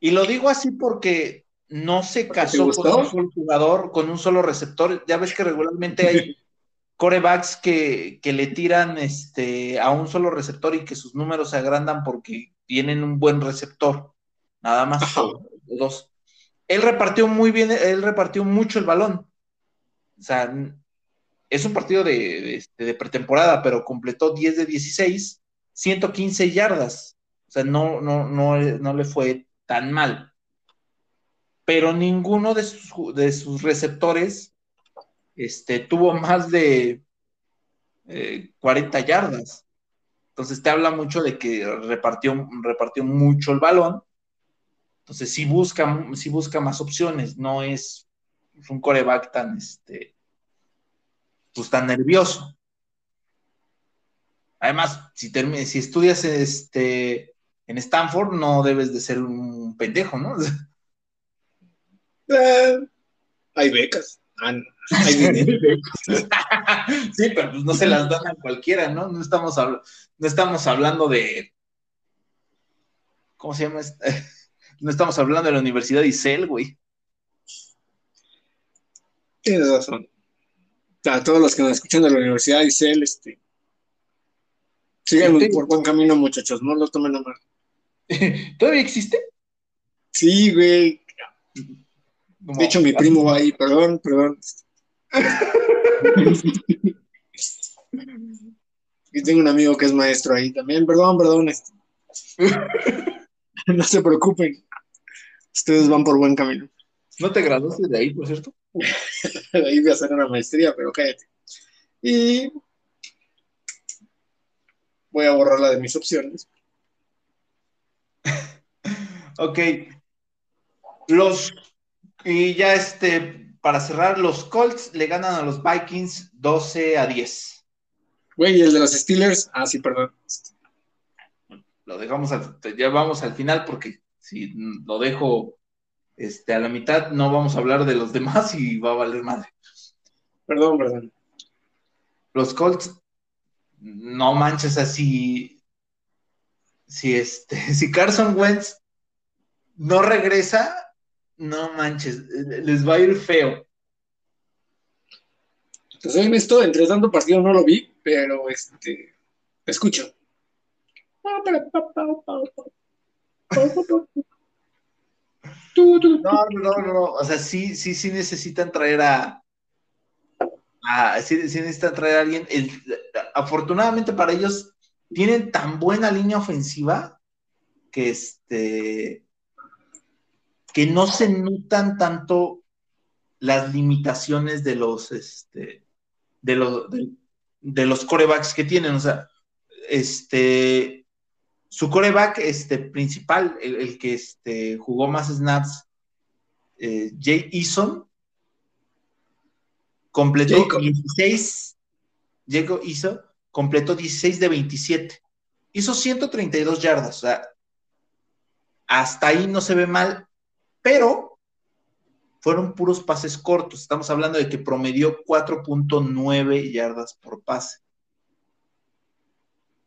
Y lo digo así porque no se casó con un solo jugador, con un solo receptor. Ya ves que regularmente hay (laughs) corebacks que, le tiran este, a un solo receptor y que sus números se agrandan porque tienen un buen receptor. Nada más dos. Él repartió muy bien, él repartió mucho el balón. O sea, es un partido de, este, de, pretemporada, pero completó 10 de 16, 115 yardas. O sea, no, no, no, no le fue tan mal. Pero ninguno de sus, de sus receptores este, tuvo más de 40 eh, yardas. Entonces te habla mucho de que repartió, repartió mucho el balón. Entonces sí busca, sí busca más opciones, no es un coreback tan, este, pues tan nervioso. Además, si, si estudias este, en Stanford, no debes de ser un pendejo, ¿no? (laughs) Eh, hay becas. Ah, sí, pero pues no se las dan a cualquiera, ¿no? No estamos, no estamos hablando de. ¿Cómo se llama? (laughs) No estamos hablando de la Universidad de Isel, güey. Tienes razón. A todos los que nos escuchan de la Universidad de Isel, este. Sigan por buen camino, muchachos, no lo tomen a mal. (laughs) ¿Todavía existe? Sí, güey. De hecho, mi primo va ahí, perdón, perdón. y tengo un amigo que es maestro ahí también, perdón, perdón. Este. no se preocupen. Ustedes van por buen camino. ¿No te graduaste de ahí, por cierto? de (laughs) ahí voy a hacer una maestría, pero cállate. Y voy a borrarla de mis opciones. Ok. Los y ya este, para cerrar, los Colts le ganan a los Vikings 12 a 10. Güey, ¿y el de los Steelers? Ah, sí, perdón. Lo dejamos, al, ya vamos al final porque si lo dejo este, a la mitad, no vamos a hablar de los demás y va a valer madre. Perdón, perdón. Los Colts, no manches así. Si, este, (laughs) si Carson Wentz no regresa, no manches, les va a ir feo. Entonces, en esto, entre tanto partido no lo vi, pero este, escucho. No, no, no, no, o sea, sí, sí, sí necesitan traer a, a sí, necesitan traer a alguien. afortunadamente para ellos, tienen tan buena línea ofensiva que este que no se notan tanto las limitaciones de los, este, de los, de, los corebacks que tienen. O sea, este, su coreback este, principal, el, que este, jugó más snaps, eh, Jay Eason, completó 16, Jacob hizo, completó 16 de 27. Hizo 132 yardas, o sea, hasta ahí no se ve mal pero fueron puros pases cortos. Estamos hablando de que promedió 4.9 yardas por pase.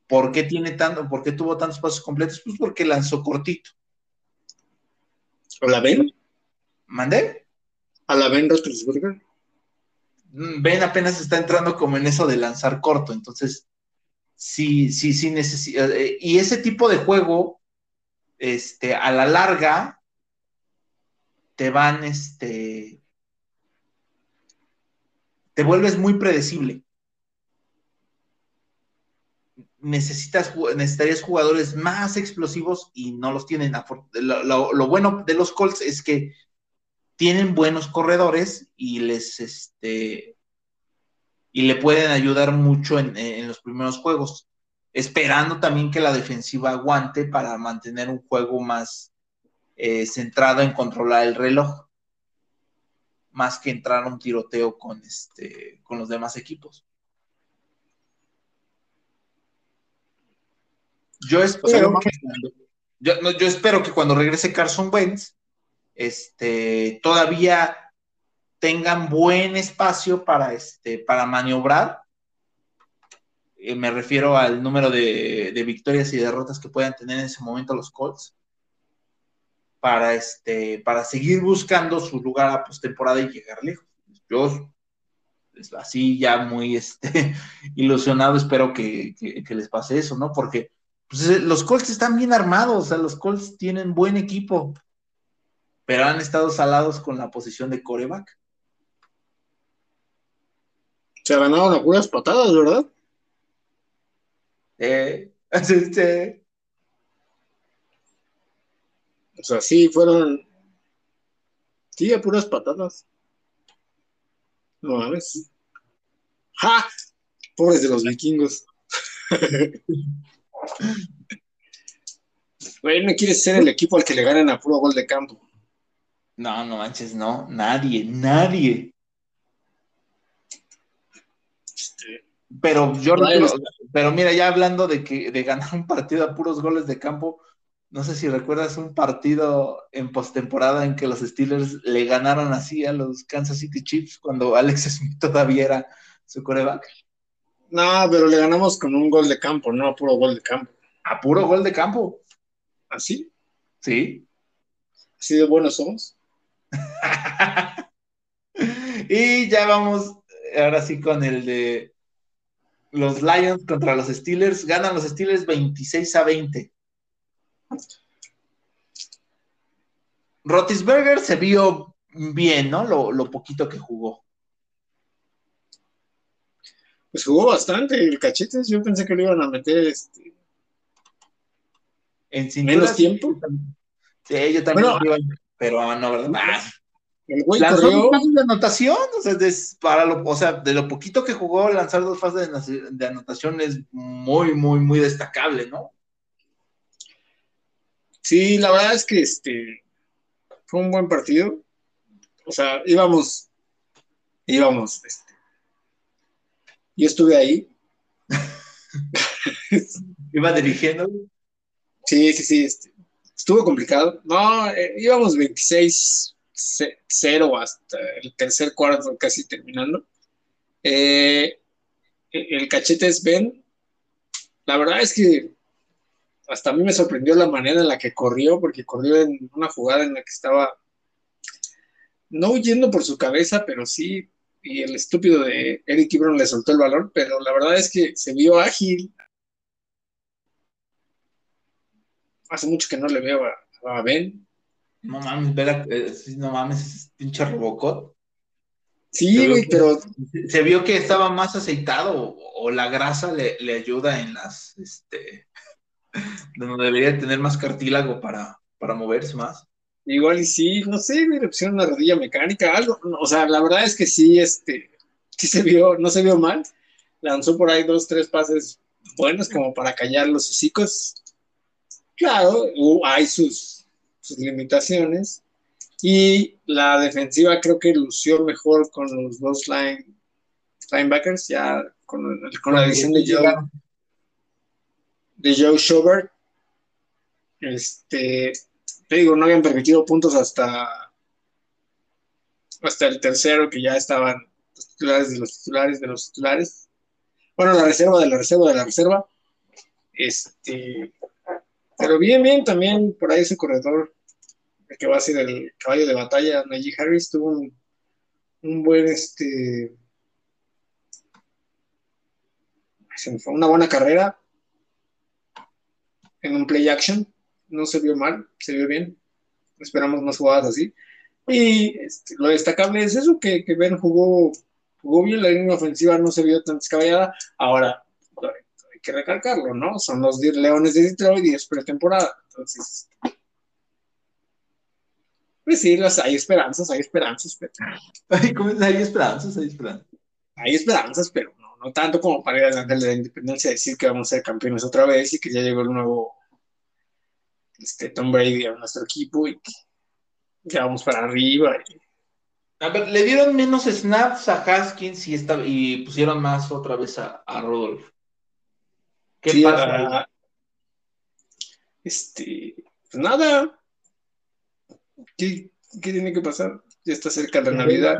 ¿Por qué tiene tanto, por qué tuvo tantos pases completos? Pues porque lanzó cortito. ¿A la Ben? ¿Mandé? ¿A la Ben Roethlisberger? Ben apenas está entrando como en eso de lanzar corto, entonces sí, sí, sí necesita. Eh, y ese tipo de juego, este, a la larga, te van, este, te vuelves muy predecible. Necesitas, necesitarías jugadores más explosivos y no los tienen. Lo, bueno de los Colts es que tienen buenos corredores y les, este, y le pueden ayudar mucho en, en los primeros juegos, esperando también que la defensiva aguante para mantener un juego más, eh, centrado en controlar el reloj, más que entrar a un tiroteo con, este, con los demás equipos. Yo espero, que, yo, espero que cuando regrese Carson Wentz, este, todavía tengan buen espacio para, este, para maniobrar. Eh, me refiero al número de, de, victorias y derrotas que puedan tener en ese momento los Colts para, este, para seguir buscando su lugar a postemporada y llegar lejos. Yo, así ya muy este, (laughs) ilusionado, espero que, les pase eso, ¿no? Porque pues, eh, los Colts están bien armados, o sea, los Colts tienen buen equipo, pero han estado salados con la posición de coreback. Se ganaron a puras patadas, ¿verdad? Eh, (laughs) Este, O sea, sí, fueron. Sí, a puras patadas. No mames. ¡Ja! Pobres de los vikingos. (laughs) Güey, no quieres ser el equipo al que le ganan a puro gol de campo. no, no manches, no. Nadie, nadie. Este, Pero yo pero mira, ya hablando de que de ganar un partido a puros goles de campo, no sé si recuerdas un partido en postemporada en que los Steelers le ganaron así a los Kansas City Chiefs cuando Alex (laughs) Smith todavía era su coreback. No, pero le ganamos con un gol de campo, no puro gol de campo. A puro gol de campo. ¿Así? Sí. ¿Así de buenos somos? (laughs) y ya vamos ahora sí con el de los Lions contra los Steelers. Ganan los Steelers 26 a 20. Rotisberger se vio bien, ¿no? Lo, lo poquito que jugó. Pues jugó bastante el cachetes. Yo pensé que lo iban a meter este, En cintura, menos tiempo. Sí, yo también Bueno. iba, pero ah, no, ¿verdad? Ah, El güey lanzó corrió. dos pases de anotación, o sea, des- para lo, o sea, de lo poquito que jugó, lanzar dos pases de, de anotación es muy, muy, muy destacable, ¿no? Sí, la verdad es que este fue un buen partido. O sea, íbamos, íbamos, este, yo estuve ahí. (laughs) Iba dirigiendo. Sí, sí, sí, este, estuvo complicado. No, eh, íbamos 26-0 hasta el tercer cuarto, casi terminando. Eh, el cachete es Ben. La verdad es que hasta a mí me sorprendió la manera en la que corrió, porque corrió en una jugada en la que estaba no huyendo por su cabeza, pero sí, y el estúpido de Eric Ibron le soltó el balón, pero la verdad es que se vio ágil. Hace mucho que no le veo a, a Ben. No mames, Vera, eh, no mames, pinche Robocop. Sí, güey, pero Se vio que estaba más aceitado o, o la grasa le, le ayuda en las, este, donde debería tener más cartílago para, para moverse más. igual y sí, no sé, le pusieron una rodilla mecánica, algo. O sea, la verdad es que sí, este, sí se vio, no se vio mal. Lanzó por ahí dos, tres pases buenos como para callar los hocicos. Claro, hay sus, sus limitaciones. Y la defensiva creo que lució mejor con los dos line, linebackers, ya con, con la edición de Joe, de Joe Schobert. Este, te digo, no habían permitido puntos hasta, hasta el tercero, que ya estaban los titulares de los titulares de los titulares. Bueno, la reserva de la reserva de la reserva. Este, pero bien, bien, también por ahí ese corredor, que va a ser el caballo de batalla, Najee Harris, tuvo un, un buen, este, una buena carrera en un play action no se vio mal, se vio bien. Esperamos más jugadas así. Y este, lo destacable es eso, que, que Ben jugó, jugó bien, la línea ofensiva no se vio tan descabellada. Ahora, hay que recalcarlo, ¿no? Son los Leones de Detroit y es pretemporada. Entonces, pues sí, las, hay esperanzas, hay esperanzas, pero. (laughs) Hay esperanzas, hay esperanzas. hay esperanzas, pero no, tanto como para ir a de la independencia decir que vamos a ser campeones otra vez y que ya llegó el nuevo este, Tom Brady a nuestro equipo y que ya vamos para arriba. y- A ver, le dieron menos snaps a Haskins y, esta- y pusieron más otra vez a, a Rodolfo. ¿Qué Sí, pasa? este, pues nada. ¿Qué, qué tiene que pasar? Ya está cerca la Navidad.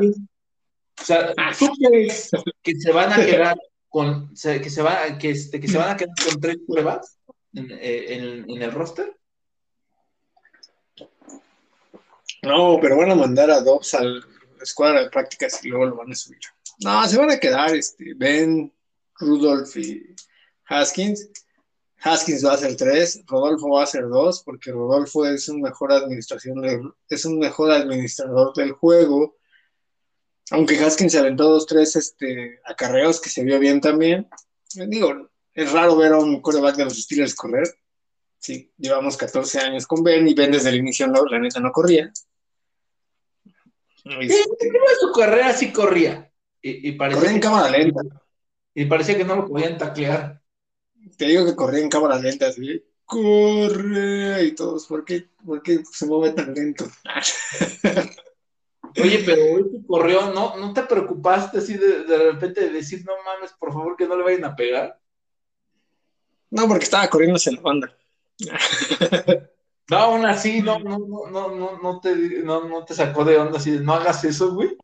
O sea, ¿tú crees que se van a quedar con, que se van, que, este, que se van a quedar con tres pruebas en, eh, en- en el roster? No, pero van a mandar a Dobbs a la escuadra de prácticas y luego lo van a subir. No, se van a quedar este, Ben, Rudolph y Haskins. Haskins va a ser tres, Rodolfo va a ser dos, porque Rodolfo es un mejor administración es un mejor administrador del juego. Aunque Haskins se aventó dos, tres este, acarreos que se vio bien también. Digo, es raro ver a un quarterback de los Steelers correr. Sí, llevamos 14 años con Ben y Ben desde el inicio, no, la neta, no corría. Sí, su carrera sí corría. Y, y parecía corría en que- cámara lenta. Y parecía que no lo podían taclear. Te digo que corría en cámara lenta, así. Corre y todos, ¿por qué, por qué se mueve tan lento? (laughs) Oye, (laughs) pero hoy que corrió, ¿no, ¿no te preocupaste así de, de repente de decir, no mames, por favor, que no le vayan a pegar? No, porque estaba corriendo hacia la banda. No, (laughs) aún así, no, no, no, no, no, no te, no, no te sacó de onda así de, no hagas eso, güey.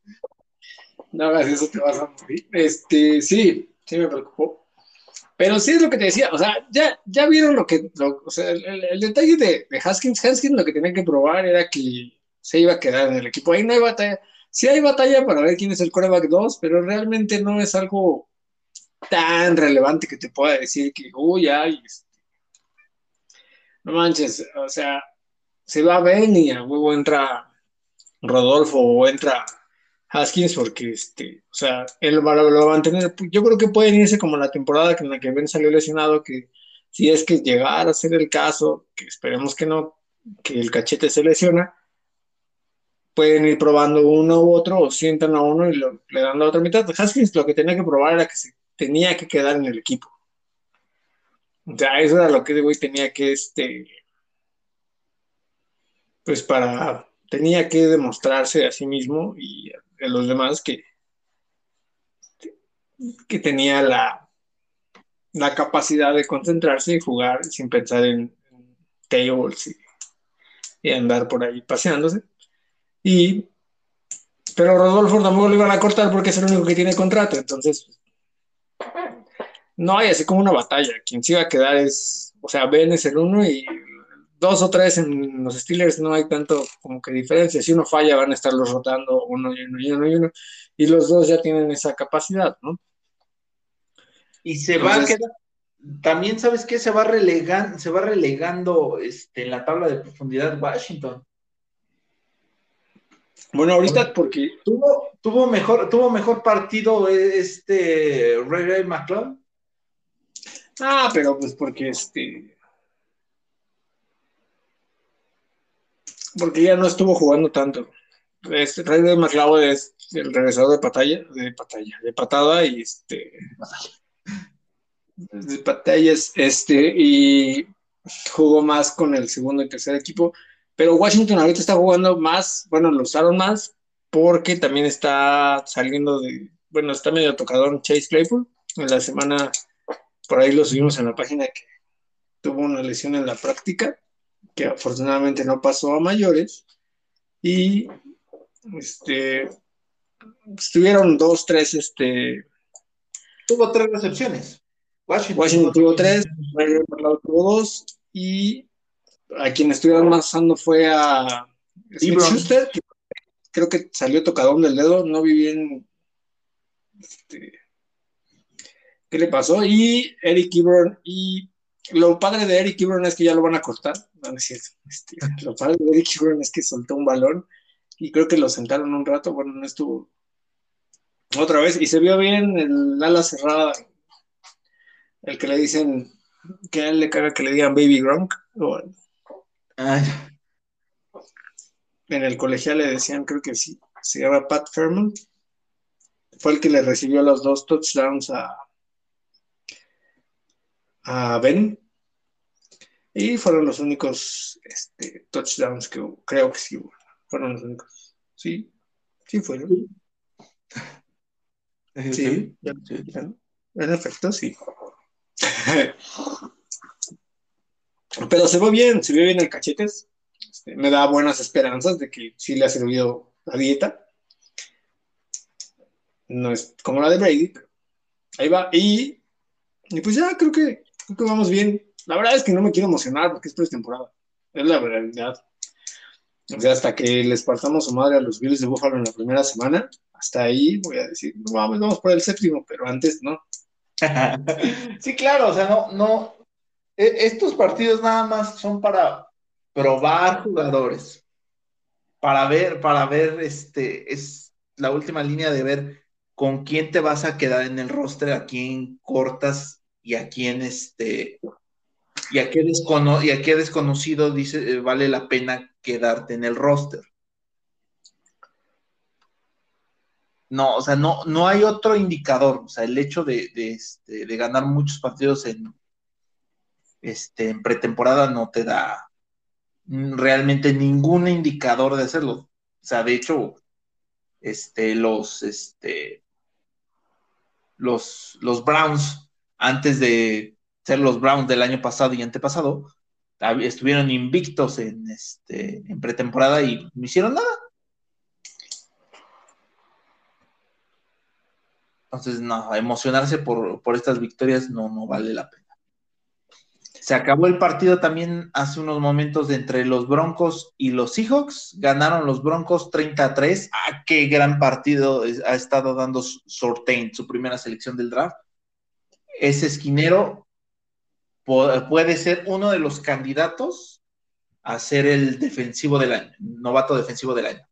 No hagas eso, te vas a morir. Este, sí, sí me preocupó. Pero sí es lo que te decía, o sea, ya, ya vieron lo que, lo- o sea, el, el- el detalle de, de Haskins, Haskins lo que tenía que probar era que se iba a quedar en el equipo. Ahí no hay batalla, sí hay batalla para ver quién es el coreback 2, pero realmente no es algo tan relevante que te pueda decir que, uy, ay, este, no manches, o sea, se va ver y a huevo entra Rodolfo o entra Haskins porque, este, o sea, él va, lo va a mantener. Yo creo que pueden irse como la temporada en la que Ben salió lesionado, que si es que llegara a ser el caso, que esperemos que no, que el cachete se lesiona, pueden ir probando uno u otro o sientan a uno y lo- le dan la otra mitad. Haskins lo que tenía que probar era que se tenía que quedar en el equipo. O sea, eso era lo que güey tenía que, este, pues para, tenía que demostrarse a sí mismo y a los demás que, que tenía la, la capacidad de concentrarse y jugar sin pensar en, en tables y, y andar por ahí paseándose. Y, pero Rodolfo tampoco lo iban a cortar porque es el único que tiene contrato, entonces no hay así como una batalla. Quien se iba a quedar es, o sea, Ben es el uno y dos o tres en los Steelers no hay tanto como que diferencia. Si uno falla, van a estarlos rotando uno y uno y uno y uno. Y los dos ya tienen esa capacidad, ¿no? Y se va a quedar, también sabes que se va relegando, se va relegando este, en la tabla de profundidad Washington. Bueno, ahorita porque Tuvo, tuvo mejor, tuvo mejor partido este Ray Ray McCloud. Ah, pero pues porque este. Porque ya no estuvo jugando tanto. Este, Rey de McLeod es el regresador de batalla, de batalla, de patada y este. De batallas, este, y jugó más con el segundo y tercer equipo. Pero Washington ahorita está jugando más, bueno, lo usaron más porque también está saliendo de, bueno, está medio tocador Chase Claypool. En la semana por ahí lo subimos en la página que tuvo una lesión en la práctica, que afortunadamente no pasó a mayores. Y este estuvieron dos, tres, este Tuvo tres recepciones. Washington, Washington tuvo tres, tuvo dos, y a quien estuvieron usando fue a Smith. Schuster, que creo que salió tocadón del dedo, no vi bien este, qué le pasó, y Eric Ebron, y lo padre de Eric Ebron es que ya lo van a cortar, no, no es cierto, este, (laughs) lo padre de Eric Ebron es que soltó un balón, y creo que lo sentaron un rato, bueno, no estuvo otra vez, y se vio bien el ala cerrada, el que le dicen que a él le caga que le digan Baby Gronk, Ay, en el colegial le decían, creo que sí, se llama Pat Fairmont, fue el que le recibió los dos touchdowns a, a Ben, y fueron los únicos este, touchdowns que hubo, creo que sí hubo, fueron los únicos, sí, sí fueron, sí, ya- ya, en efecto, sí. (laughs) Pero se ve bien, se ve bien el cachetes. Este, me da buenas esperanzas de que sí le ha servido la dieta. No es como la de Brady, pero ahí va. Y, y pues ya creo que, creo que vamos bien. La verdad es que no me quiero emocionar porque es pretemporada. Es la realidad. O sea, hasta que les partamos su madre a los Bills de Buffalo en la primera semana, hasta ahí voy a decir, vamos, vamos por el séptimo, pero antes no. (laughs) sí, claro, o sea, no, no. E- Estos partidos nada más son para probar jugadores, para ver, para ver, este, es la última línea de ver con quién te vas a quedar en el roster, a quién cortas y a quién este y a qué, descono y a qué desconocido dice eh, vale la pena quedarte en el roster. No, o sea, no, no hay otro indicador. O sea, el hecho de, este, de ganar muchos partidos en, este, en pretemporada no te da realmente ningún indicador de hacerlo. O sea, de hecho, este, los, este, los, los Browns, antes de ser los Browns del año pasado y antepasado, estuvieron invictos en, este, en pretemporada y no hicieron nada. Entonces, no, emocionarse por, por estas victorias no, no vale la pena. Se acabó el partido también hace unos momentos entre los Broncos y los Seahawks. Ganaron los Broncos 30 a 3. Ah, qué gran partido ha estado dando Sortain, su primera selección del draft. Ese esquinero puede ser uno de los candidatos a ser el defensivo del año, novato defensivo del año.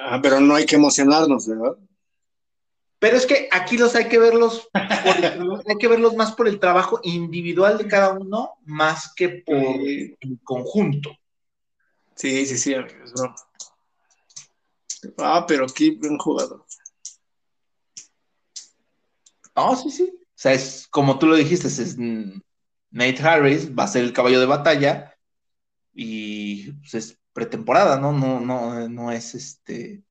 Ah, pero no hay que emocionarnos, ¿verdad? Pero es que aquí los hay que verlos, (laughs) hay que verlos más por el trabajo individual de cada uno, más que por el conjunto. Sí, sí, sí, amigos, no. Ah, pero qué buen jugador. Ah, sí, sí. O sea, es como tú lo dijiste, es Nate Harris, va a ser el caballo de batalla y pues, es pretemporada, ¿no? No, no, no es este,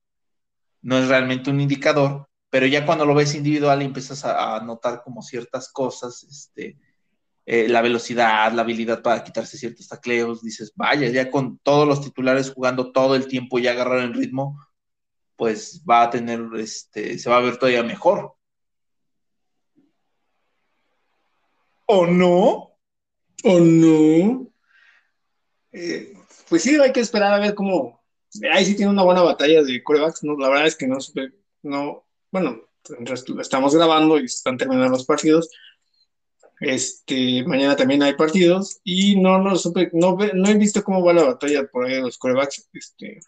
no es realmente un indicador pero ya cuando lo ves individual y empiezas a, notar como ciertas cosas, este, eh, la velocidad, la habilidad para quitarse ciertos tacleos, dices, vaya, ya con todos los titulares jugando todo el tiempo y agarrar el ritmo, pues va a tener, este, se va a ver todavía mejor. ¿O no? ¿O no? Eh, pues sí, hay que esperar a ver cómo. Ahí sí tiene una buena batalla de corebacks, ¿no? La verdad es que no, no, bueno, estamos grabando y están terminando los partidos. Este, mañana también hay partidos y no, no, no, no he visto cómo va la batalla por ahí de los corebacks. Este,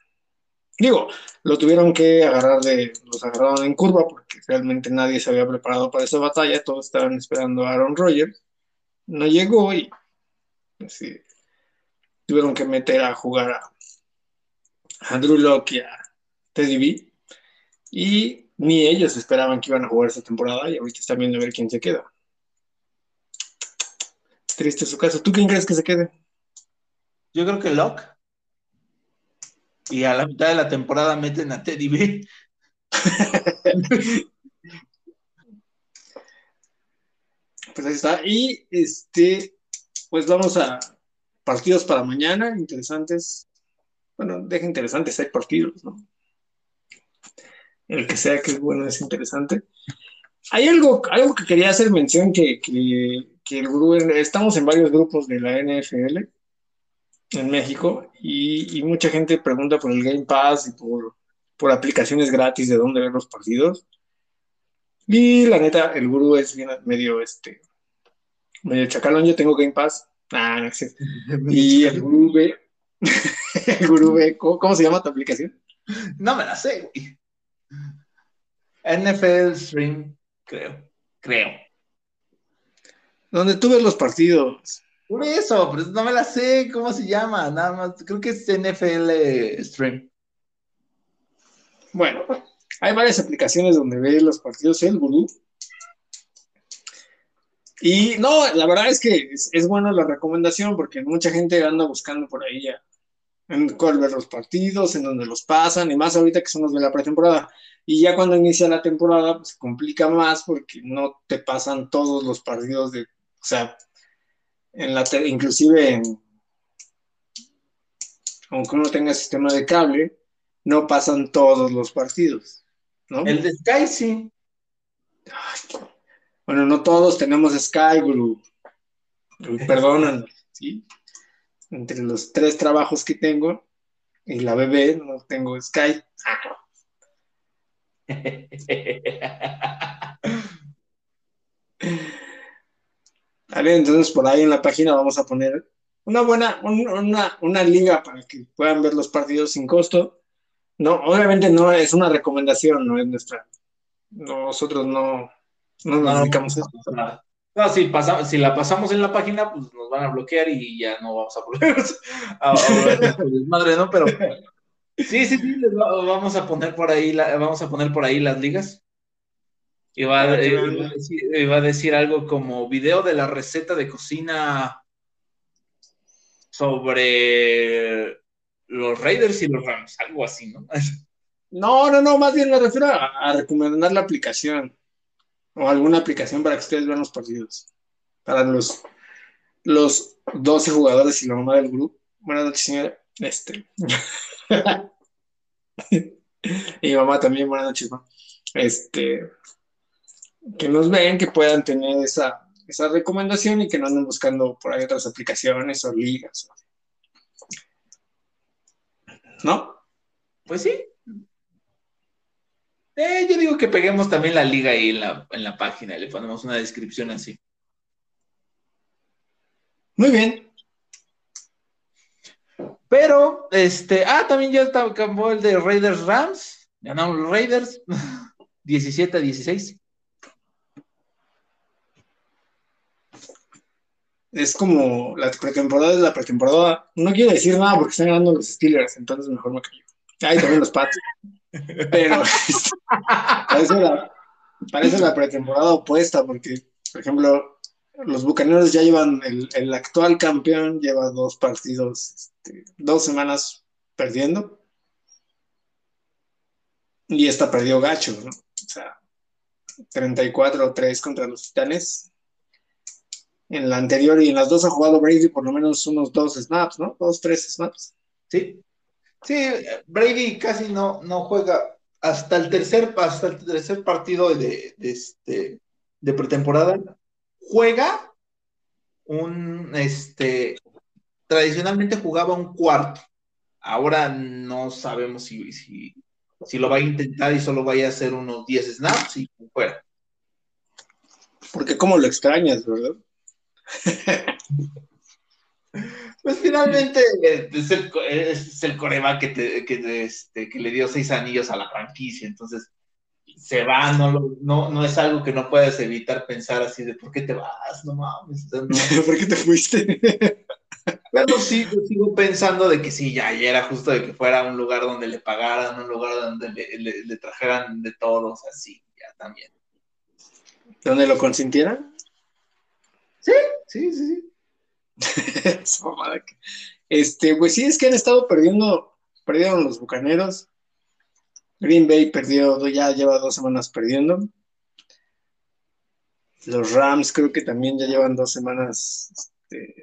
digo, lo tuvieron que agarrar de, los agarraron en curva porque realmente nadie se había preparado para esa batalla, todos estaban esperando a Aaron Rodgers, no llegó y tuvieron que meter a jugar a Andrew Locke y a Teddy B. Y ni ellos esperaban que iban a jugar esta temporada y ahorita están viendo a ver quién se queda. Triste su caso. ¿Tú quién crees que se quede? Yo creo que Locke. Y a la mitad de la temporada meten a Teddy B. (laughs) pues ahí está. Y este, pues vamos a partidos para mañana, interesantes. Bueno, deja interesantes, hay partidos, ¿no? El que sea que es bueno es interesante. Hay algo, algo que quería hacer mención que, que, estamos en varios grupos de la NFL en México y, mucha gente pregunta por el Game Pass y por, por, aplicaciones gratis de dónde ver los partidos. Y la neta, el gurú es medio este medio chacalón, yo tengo Game Pass. Ah, no sé. (laughs) Y el gurú ve, (laughs) el gurú ve, ¿cómo, ¿cómo, se llama tu aplicación? No me la sé, güey. NFL Stream, creo. Creo. Donde tú ves los partidos. Por eso, pero no me la sé cómo se llama, nada más. Creo que es NFL Stream. Bueno, hay varias aplicaciones donde ves los partidos el gurú. Y no, la verdad es que es, es buena la recomendación porque mucha gente anda buscando por ahí ya en cuál ver los partidos, en dónde los pasan, y más ahorita que son los de la pretemporada. Y ya cuando inicia la temporada, pues se complica más porque no te pasan todos los partidos de, o sea, en la inclusive aunque uno tenga sistema de cable, no pasan todos los partidos, ¿no? El de Sky sí. bueno, no todos tenemos Sky Group. Perdónanos, ¿sí? Entre los tres trabajos que tengo y la bebé, no tengo Sky. A ver, entonces por ahí en la página vamos a poner una buena, una, una liga para que puedan ver los partidos sin costo. No, obviamente no es una recomendación, no es nuestra. Nosotros no, no nos dedicamos a. No, si, si la pasamos en la página, pues nos van a bloquear y ya no vamos a volver a, a, (laughs) ¿no? Pero sí, sí, sí, vamos a poner por ahí, vamos a poner por ahí las ligas. Y va, a decir, a decir algo como video de la receta de cocina sobre los Raiders y los Rams, algo así, ¿no? (laughs) No, no, no, más bien me refiero a, recomendar la aplicación o alguna aplicación para que ustedes vean los partidos. Para los, los 12 jugadores y la mamá del grupo. Buenas noches, señora. Este. (laughs) y mamá también, buenas noches, ¿no? Este. Que nos ven, que puedan tener esa, esa recomendación y que no anden buscando por ahí otras aplicaciones o ligas. ¿No? Pues sí, eh, yo digo que peguemos también la liga ahí en la, en la página, le ponemos una descripción así. Muy bien. Pero, este, ah, también ya acabó el de Raiders Rams. Ganaron los Raiders (laughs) 17 a 16. Es como la pretemporada es la pretemporada. No quiero decir nada porque están ganando los Steelers, entonces mejor me callo. Ay, también los Pats. (laughs) Pero parece, la, pretemporada opuesta, porque, por ejemplo, los bucaneros ya llevan, el, actual campeón lleva dos partidos, este, dos semanas perdiendo. Y esta perdió gacho, ¿no? O sea, 34-3 contra los Titanes. En la anterior y en las dos ha jugado Brady por lo menos unos dos snaps, ¿no? Dos, tres snaps. Sí. Sí, Brady casi no, no juega hasta el tercer, hasta el tercer partido de, este, de pretemporada. Juega un, este, tradicionalmente jugaba un cuarto. Ahora no sabemos si, si, si lo va a intentar y solo vaya a hacer unos 10 snaps y fuera. Porque como lo extrañas, ¿verdad? (laughs) Pues finalmente es el, es el corema que, te, que, este, que le dio seis anillos a la franquicia, entonces se va, no, no, no es algo que no puedas evitar pensar así de ¿por qué te vas? No mames. (laughs) ¿Por qué te fuiste? Pero sí, sigo pensando de que sí, ya, ya era justo de que fuera un lugar donde le pagaran, un lugar donde le, le, trajeran de todos, así, ya también. ¿Donde lo consintieran? Sí, sí, sí, sí. (laughs) este, pues sí, es que han estado perdiendo, perdieron los bucaneros. Green Bay perdió, ya lleva dos semanas perdiendo. Los Rams creo que también ya llevan dos semanas, este,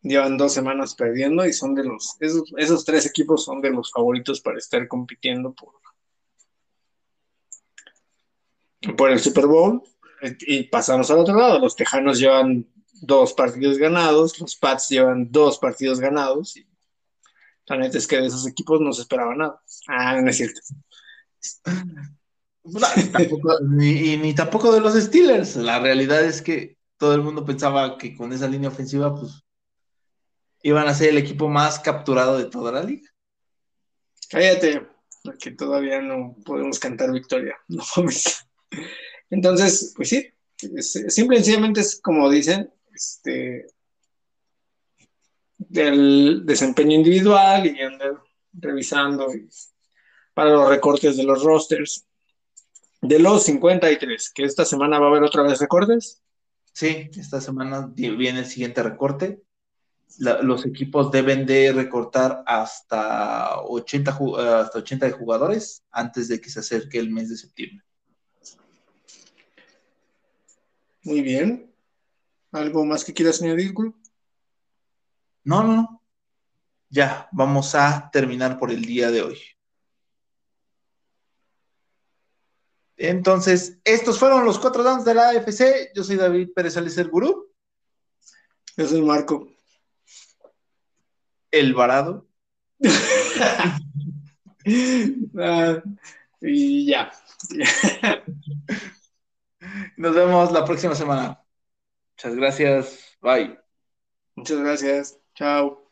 llevan dos semanas perdiendo y son de los, esos, esos tres equipos son de los favoritos para estar compitiendo por, por el Super Bowl. Y pasamos al otro lado, los Tejanos llevan dos partidos ganados, los Pats llevan dos partidos ganados y la neta es que de esos equipos no se esperaba nada. Ah, no es cierto. ni, (laughs) ni tampoco de los Steelers. La realidad es que todo el mundo pensaba que con esa línea ofensiva, pues, iban a ser el equipo más capturado de toda la liga. Cállate, porque todavía no podemos cantar victoria. (laughs) No Entonces, pues sí, simple y sencillamente es como dicen, este, del desempeño individual y andar revisando para los recortes de los rosters. De los 53, que esta semana va a haber otra vez recortes. Sí, esta semana viene el siguiente recorte. los equipos deben de recortar hasta 80, hasta 80 jugadores antes de que se acerque el mes de septiembre. Muy bien. ¿Algo más que quieras añadir, Gru? No, no, no. Ya, vamos a terminar por el día de hoy. Entonces, estos fueron los cuatro downs de la AFC. Yo soy David Pérez el Gurú. Yo soy Marco. El varado. (laughs) Ah, y ya. Nos vemos la próxima semana. Muchas gracias. Bye. Muchas gracias. Chao.